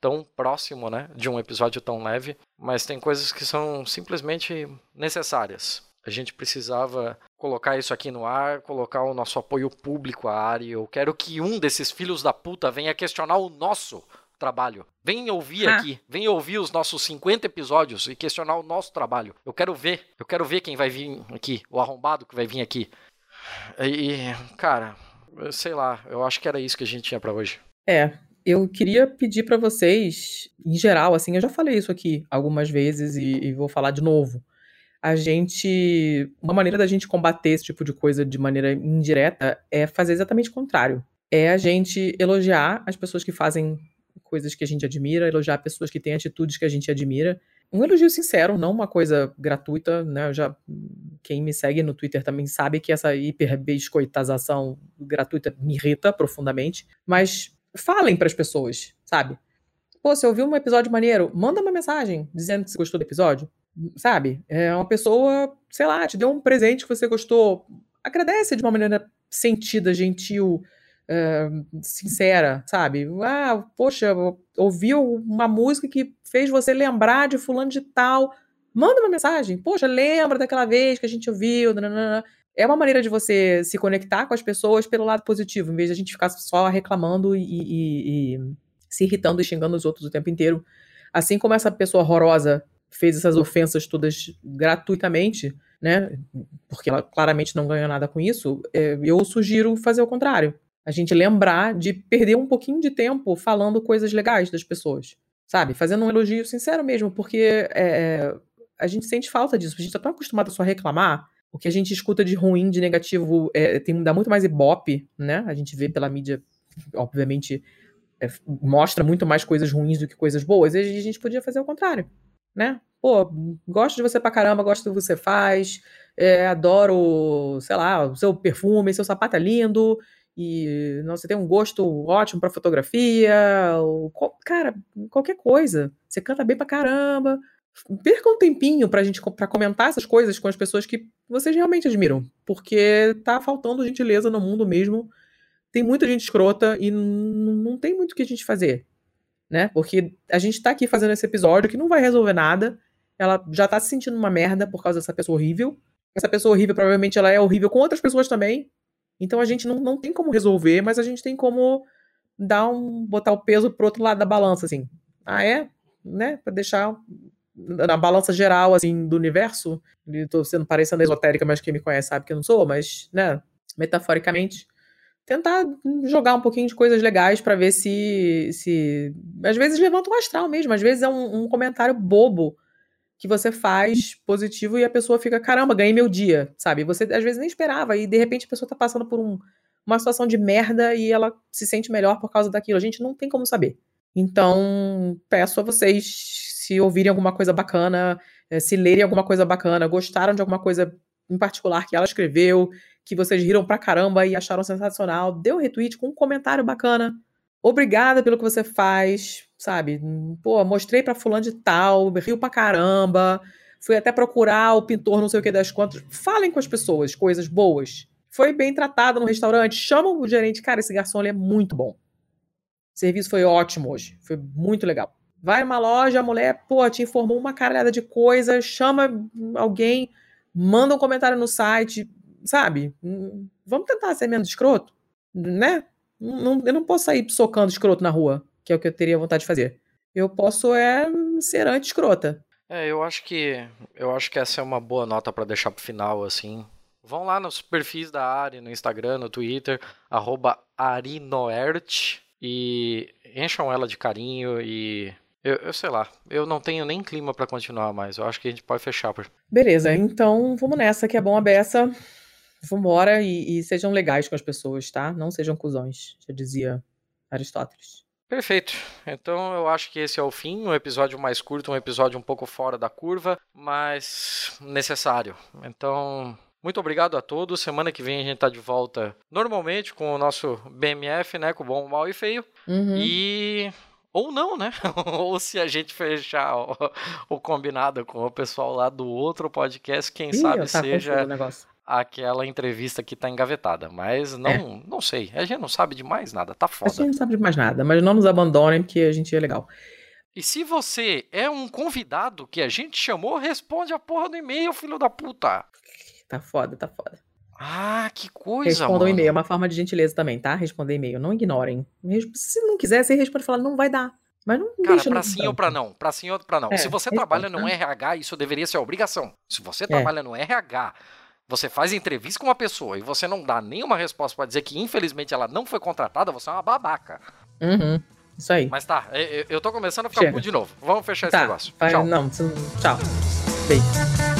tão próximo, né, de um episódio tão leve. Mas tem coisas que são simplesmente necessárias. A gente precisava colocar isso aqui no ar, colocar o nosso apoio público à área. Eu quero que um desses filhos da puta venha questionar o nosso trabalho. Vem ouvir Ah. aqui, vem ouvir os nossos 50 episódios e questionar o nosso trabalho. Eu quero ver, eu quero ver quem vai vir aqui, o arrombado que vai vir aqui. E, cara, sei lá, eu acho que era isso que a gente tinha pra hoje. É, eu queria pedir pra vocês, em geral, assim, eu já falei isso aqui algumas vezes e, e vou falar de novo. A gente. Uma maneira da gente combater esse tipo de coisa de maneira indireta é fazer exatamente o contrário. É a gente elogiar as pessoas que fazem coisas que a gente admira, elogiar pessoas que têm atitudes que a gente admira. Um elogio sincero, não uma coisa gratuita, né? Eu já, quem me segue no Twitter também sabe que essa hiperbiscoitazação gratuita me irrita profundamente. Mas falem para as pessoas, sabe? Pô, você ouviu um episódio maneiro? Manda uma mensagem dizendo que você gostou do episódio, sabe? É uma pessoa, sei lá, te deu um presente que você gostou. Agradece de uma maneira sentida, gentil, é, sincera, sabe? Ah, poxa, ouviu uma música que fez você lembrar de fulano de tal. Manda uma mensagem. Poxa, lembra daquela vez que a gente ouviu. nananana. É uma maneira de você se conectar com as pessoas pelo lado positivo, em vez de a gente ficar só reclamando e, e- e se irritando e xingando os outros o tempo inteiro. Assim como essa pessoa horrorosa fez essas ofensas todas gratuitamente, né? Porque ela claramente não ganha nada com isso, é, eu sugiro fazer o contrário. A gente lembrar de perder um pouquinho de tempo falando coisas legais das pessoas, sabe? Fazendo um elogio sincero mesmo, porque é, a gente sente falta disso. A gente tá tão acostumado a só reclamar. O que a gente escuta de ruim, de negativo, é, tem, dá muito mais ibope, né? A gente vê pela mídia, obviamente, é, mostra muito mais coisas ruins do que coisas boas. E a gente podia fazer o contrário, né? Pô, gosto de você pra caramba, gosto do que você faz, é, adoro, sei lá, o seu perfume, seu sapato é lindo, e nossa, você tem um gosto ótimo pra fotografia, ou, cara, qualquer coisa. Você canta bem pra caramba. Perca um tempinho pra gente pra comentar essas coisas com as pessoas que vocês realmente admiram, porque tá faltando gentileza no mundo mesmo. Tem muita gente escrota e não tem muito o que a gente fazer, né? Porque a gente tá aqui fazendo esse episódio que não vai resolver nada. Ela já tá se sentindo uma merda por causa dessa pessoa horrível. Essa pessoa horrível, provavelmente, ela é horrível com outras pessoas também. Então a gente não, não tem como resolver, mas a gente tem como dar um. botar o peso pro outro lado da balança, assim. Ah, é? Né? Pra deixar na balança geral, assim, do universo. E tô sendo parecendo esotérica, mas quem me conhece sabe que eu não sou, mas, né? Metaforicamente, tentar jogar um pouquinho de coisas legais para ver se, se. Às vezes levanta um astral mesmo, às vezes é um, um, comentário bobo que você faz positivo e a pessoa fica, caramba, ganhei meu dia, sabe? Você às vezes nem esperava e de repente a pessoa tá passando por um, uma situação de merda e ela se sente melhor por causa daquilo. A gente não tem como saber. Então, peço a vocês, se ouvirem alguma coisa bacana, eh, se lerem alguma coisa bacana, gostaram de alguma coisa em particular que ela escreveu, que vocês riram pra caramba e acharam sensacional, dê um retweet com um comentário bacana. Obrigada pelo que você faz, sabe? Pô, mostrei pra fulano de tal, riu pra caramba, fui até procurar o pintor não sei o que das contas. Falem com as pessoas coisas boas. Foi bem tratado no restaurante, chama o gerente, cara, esse garçom ele é muito bom. O serviço foi ótimo hoje, foi muito legal. Vai numa loja, a mulher, pô, te informou uma caralhada de coisas, chama alguém, manda um comentário no site, sabe? Hum, vamos tentar ser menos escroto, né? Não, eu não posso sair socando escroto na rua, que é o que eu teria vontade de fazer. Eu posso é ser anti-escrota. É, eu acho que eu acho que essa é uma boa nota para deixar pro final, assim. Vão lá nos perfis da Ari, no Instagram, no Twitter, arroba Arinoert, e encham ela de carinho e eu, eu, sei lá, eu não tenho nem clima para continuar mais. Eu acho que a gente pode fechar. Por... Beleza, então vamos nessa, que é bom a beça. Vambora e, e sejam legais com as pessoas, tá? Não sejam cuzões, já dizia Aristóteles. Perfeito. Então eu acho que esse é o fim, um episódio mais curto, um episódio um pouco fora da curva, mas necessário. Então, muito obrigado a todos. Semana que vem a gente tá de volta normalmente com o nosso BMF, né? Com o bom, mal e feio. Uhum. E ou não, né? Ou se a gente fechar o, o, combinado com o pessoal lá do outro podcast, quem Ih, sabe tá seja aquela entrevista que tá engavetada. Mas não, é. não sei. A gente não sabe de mais nada, tá foda. A gente não sabe de mais nada, mas não nos abandonem, porque a gente é legal. E se você é um convidado que a gente chamou, responde a porra do e-mail, filho da puta. Tá foda, tá foda. Ah, que coisa, Respondam e-mail, é uma forma de gentileza também, tá? Responder e-mail, não ignorem. Se não quiser, você responde e fala, não vai dar. Mas não Cara, deixa pra sim ou pra não? Pra sim ou pra não? É, Se você responde, trabalha no tá? RH, isso deveria ser obrigação. Se você é. trabalha no RH, você faz entrevista com uma pessoa e você não dá nenhuma resposta para dizer que infelizmente ela não foi contratada, você é uma babaca. Uhum. Isso aí. Mas tá, eu tô começando a ficar puto de novo. Vamos fechar tá, esse negócio. Vai, tchau. Não, tchau. Beijo.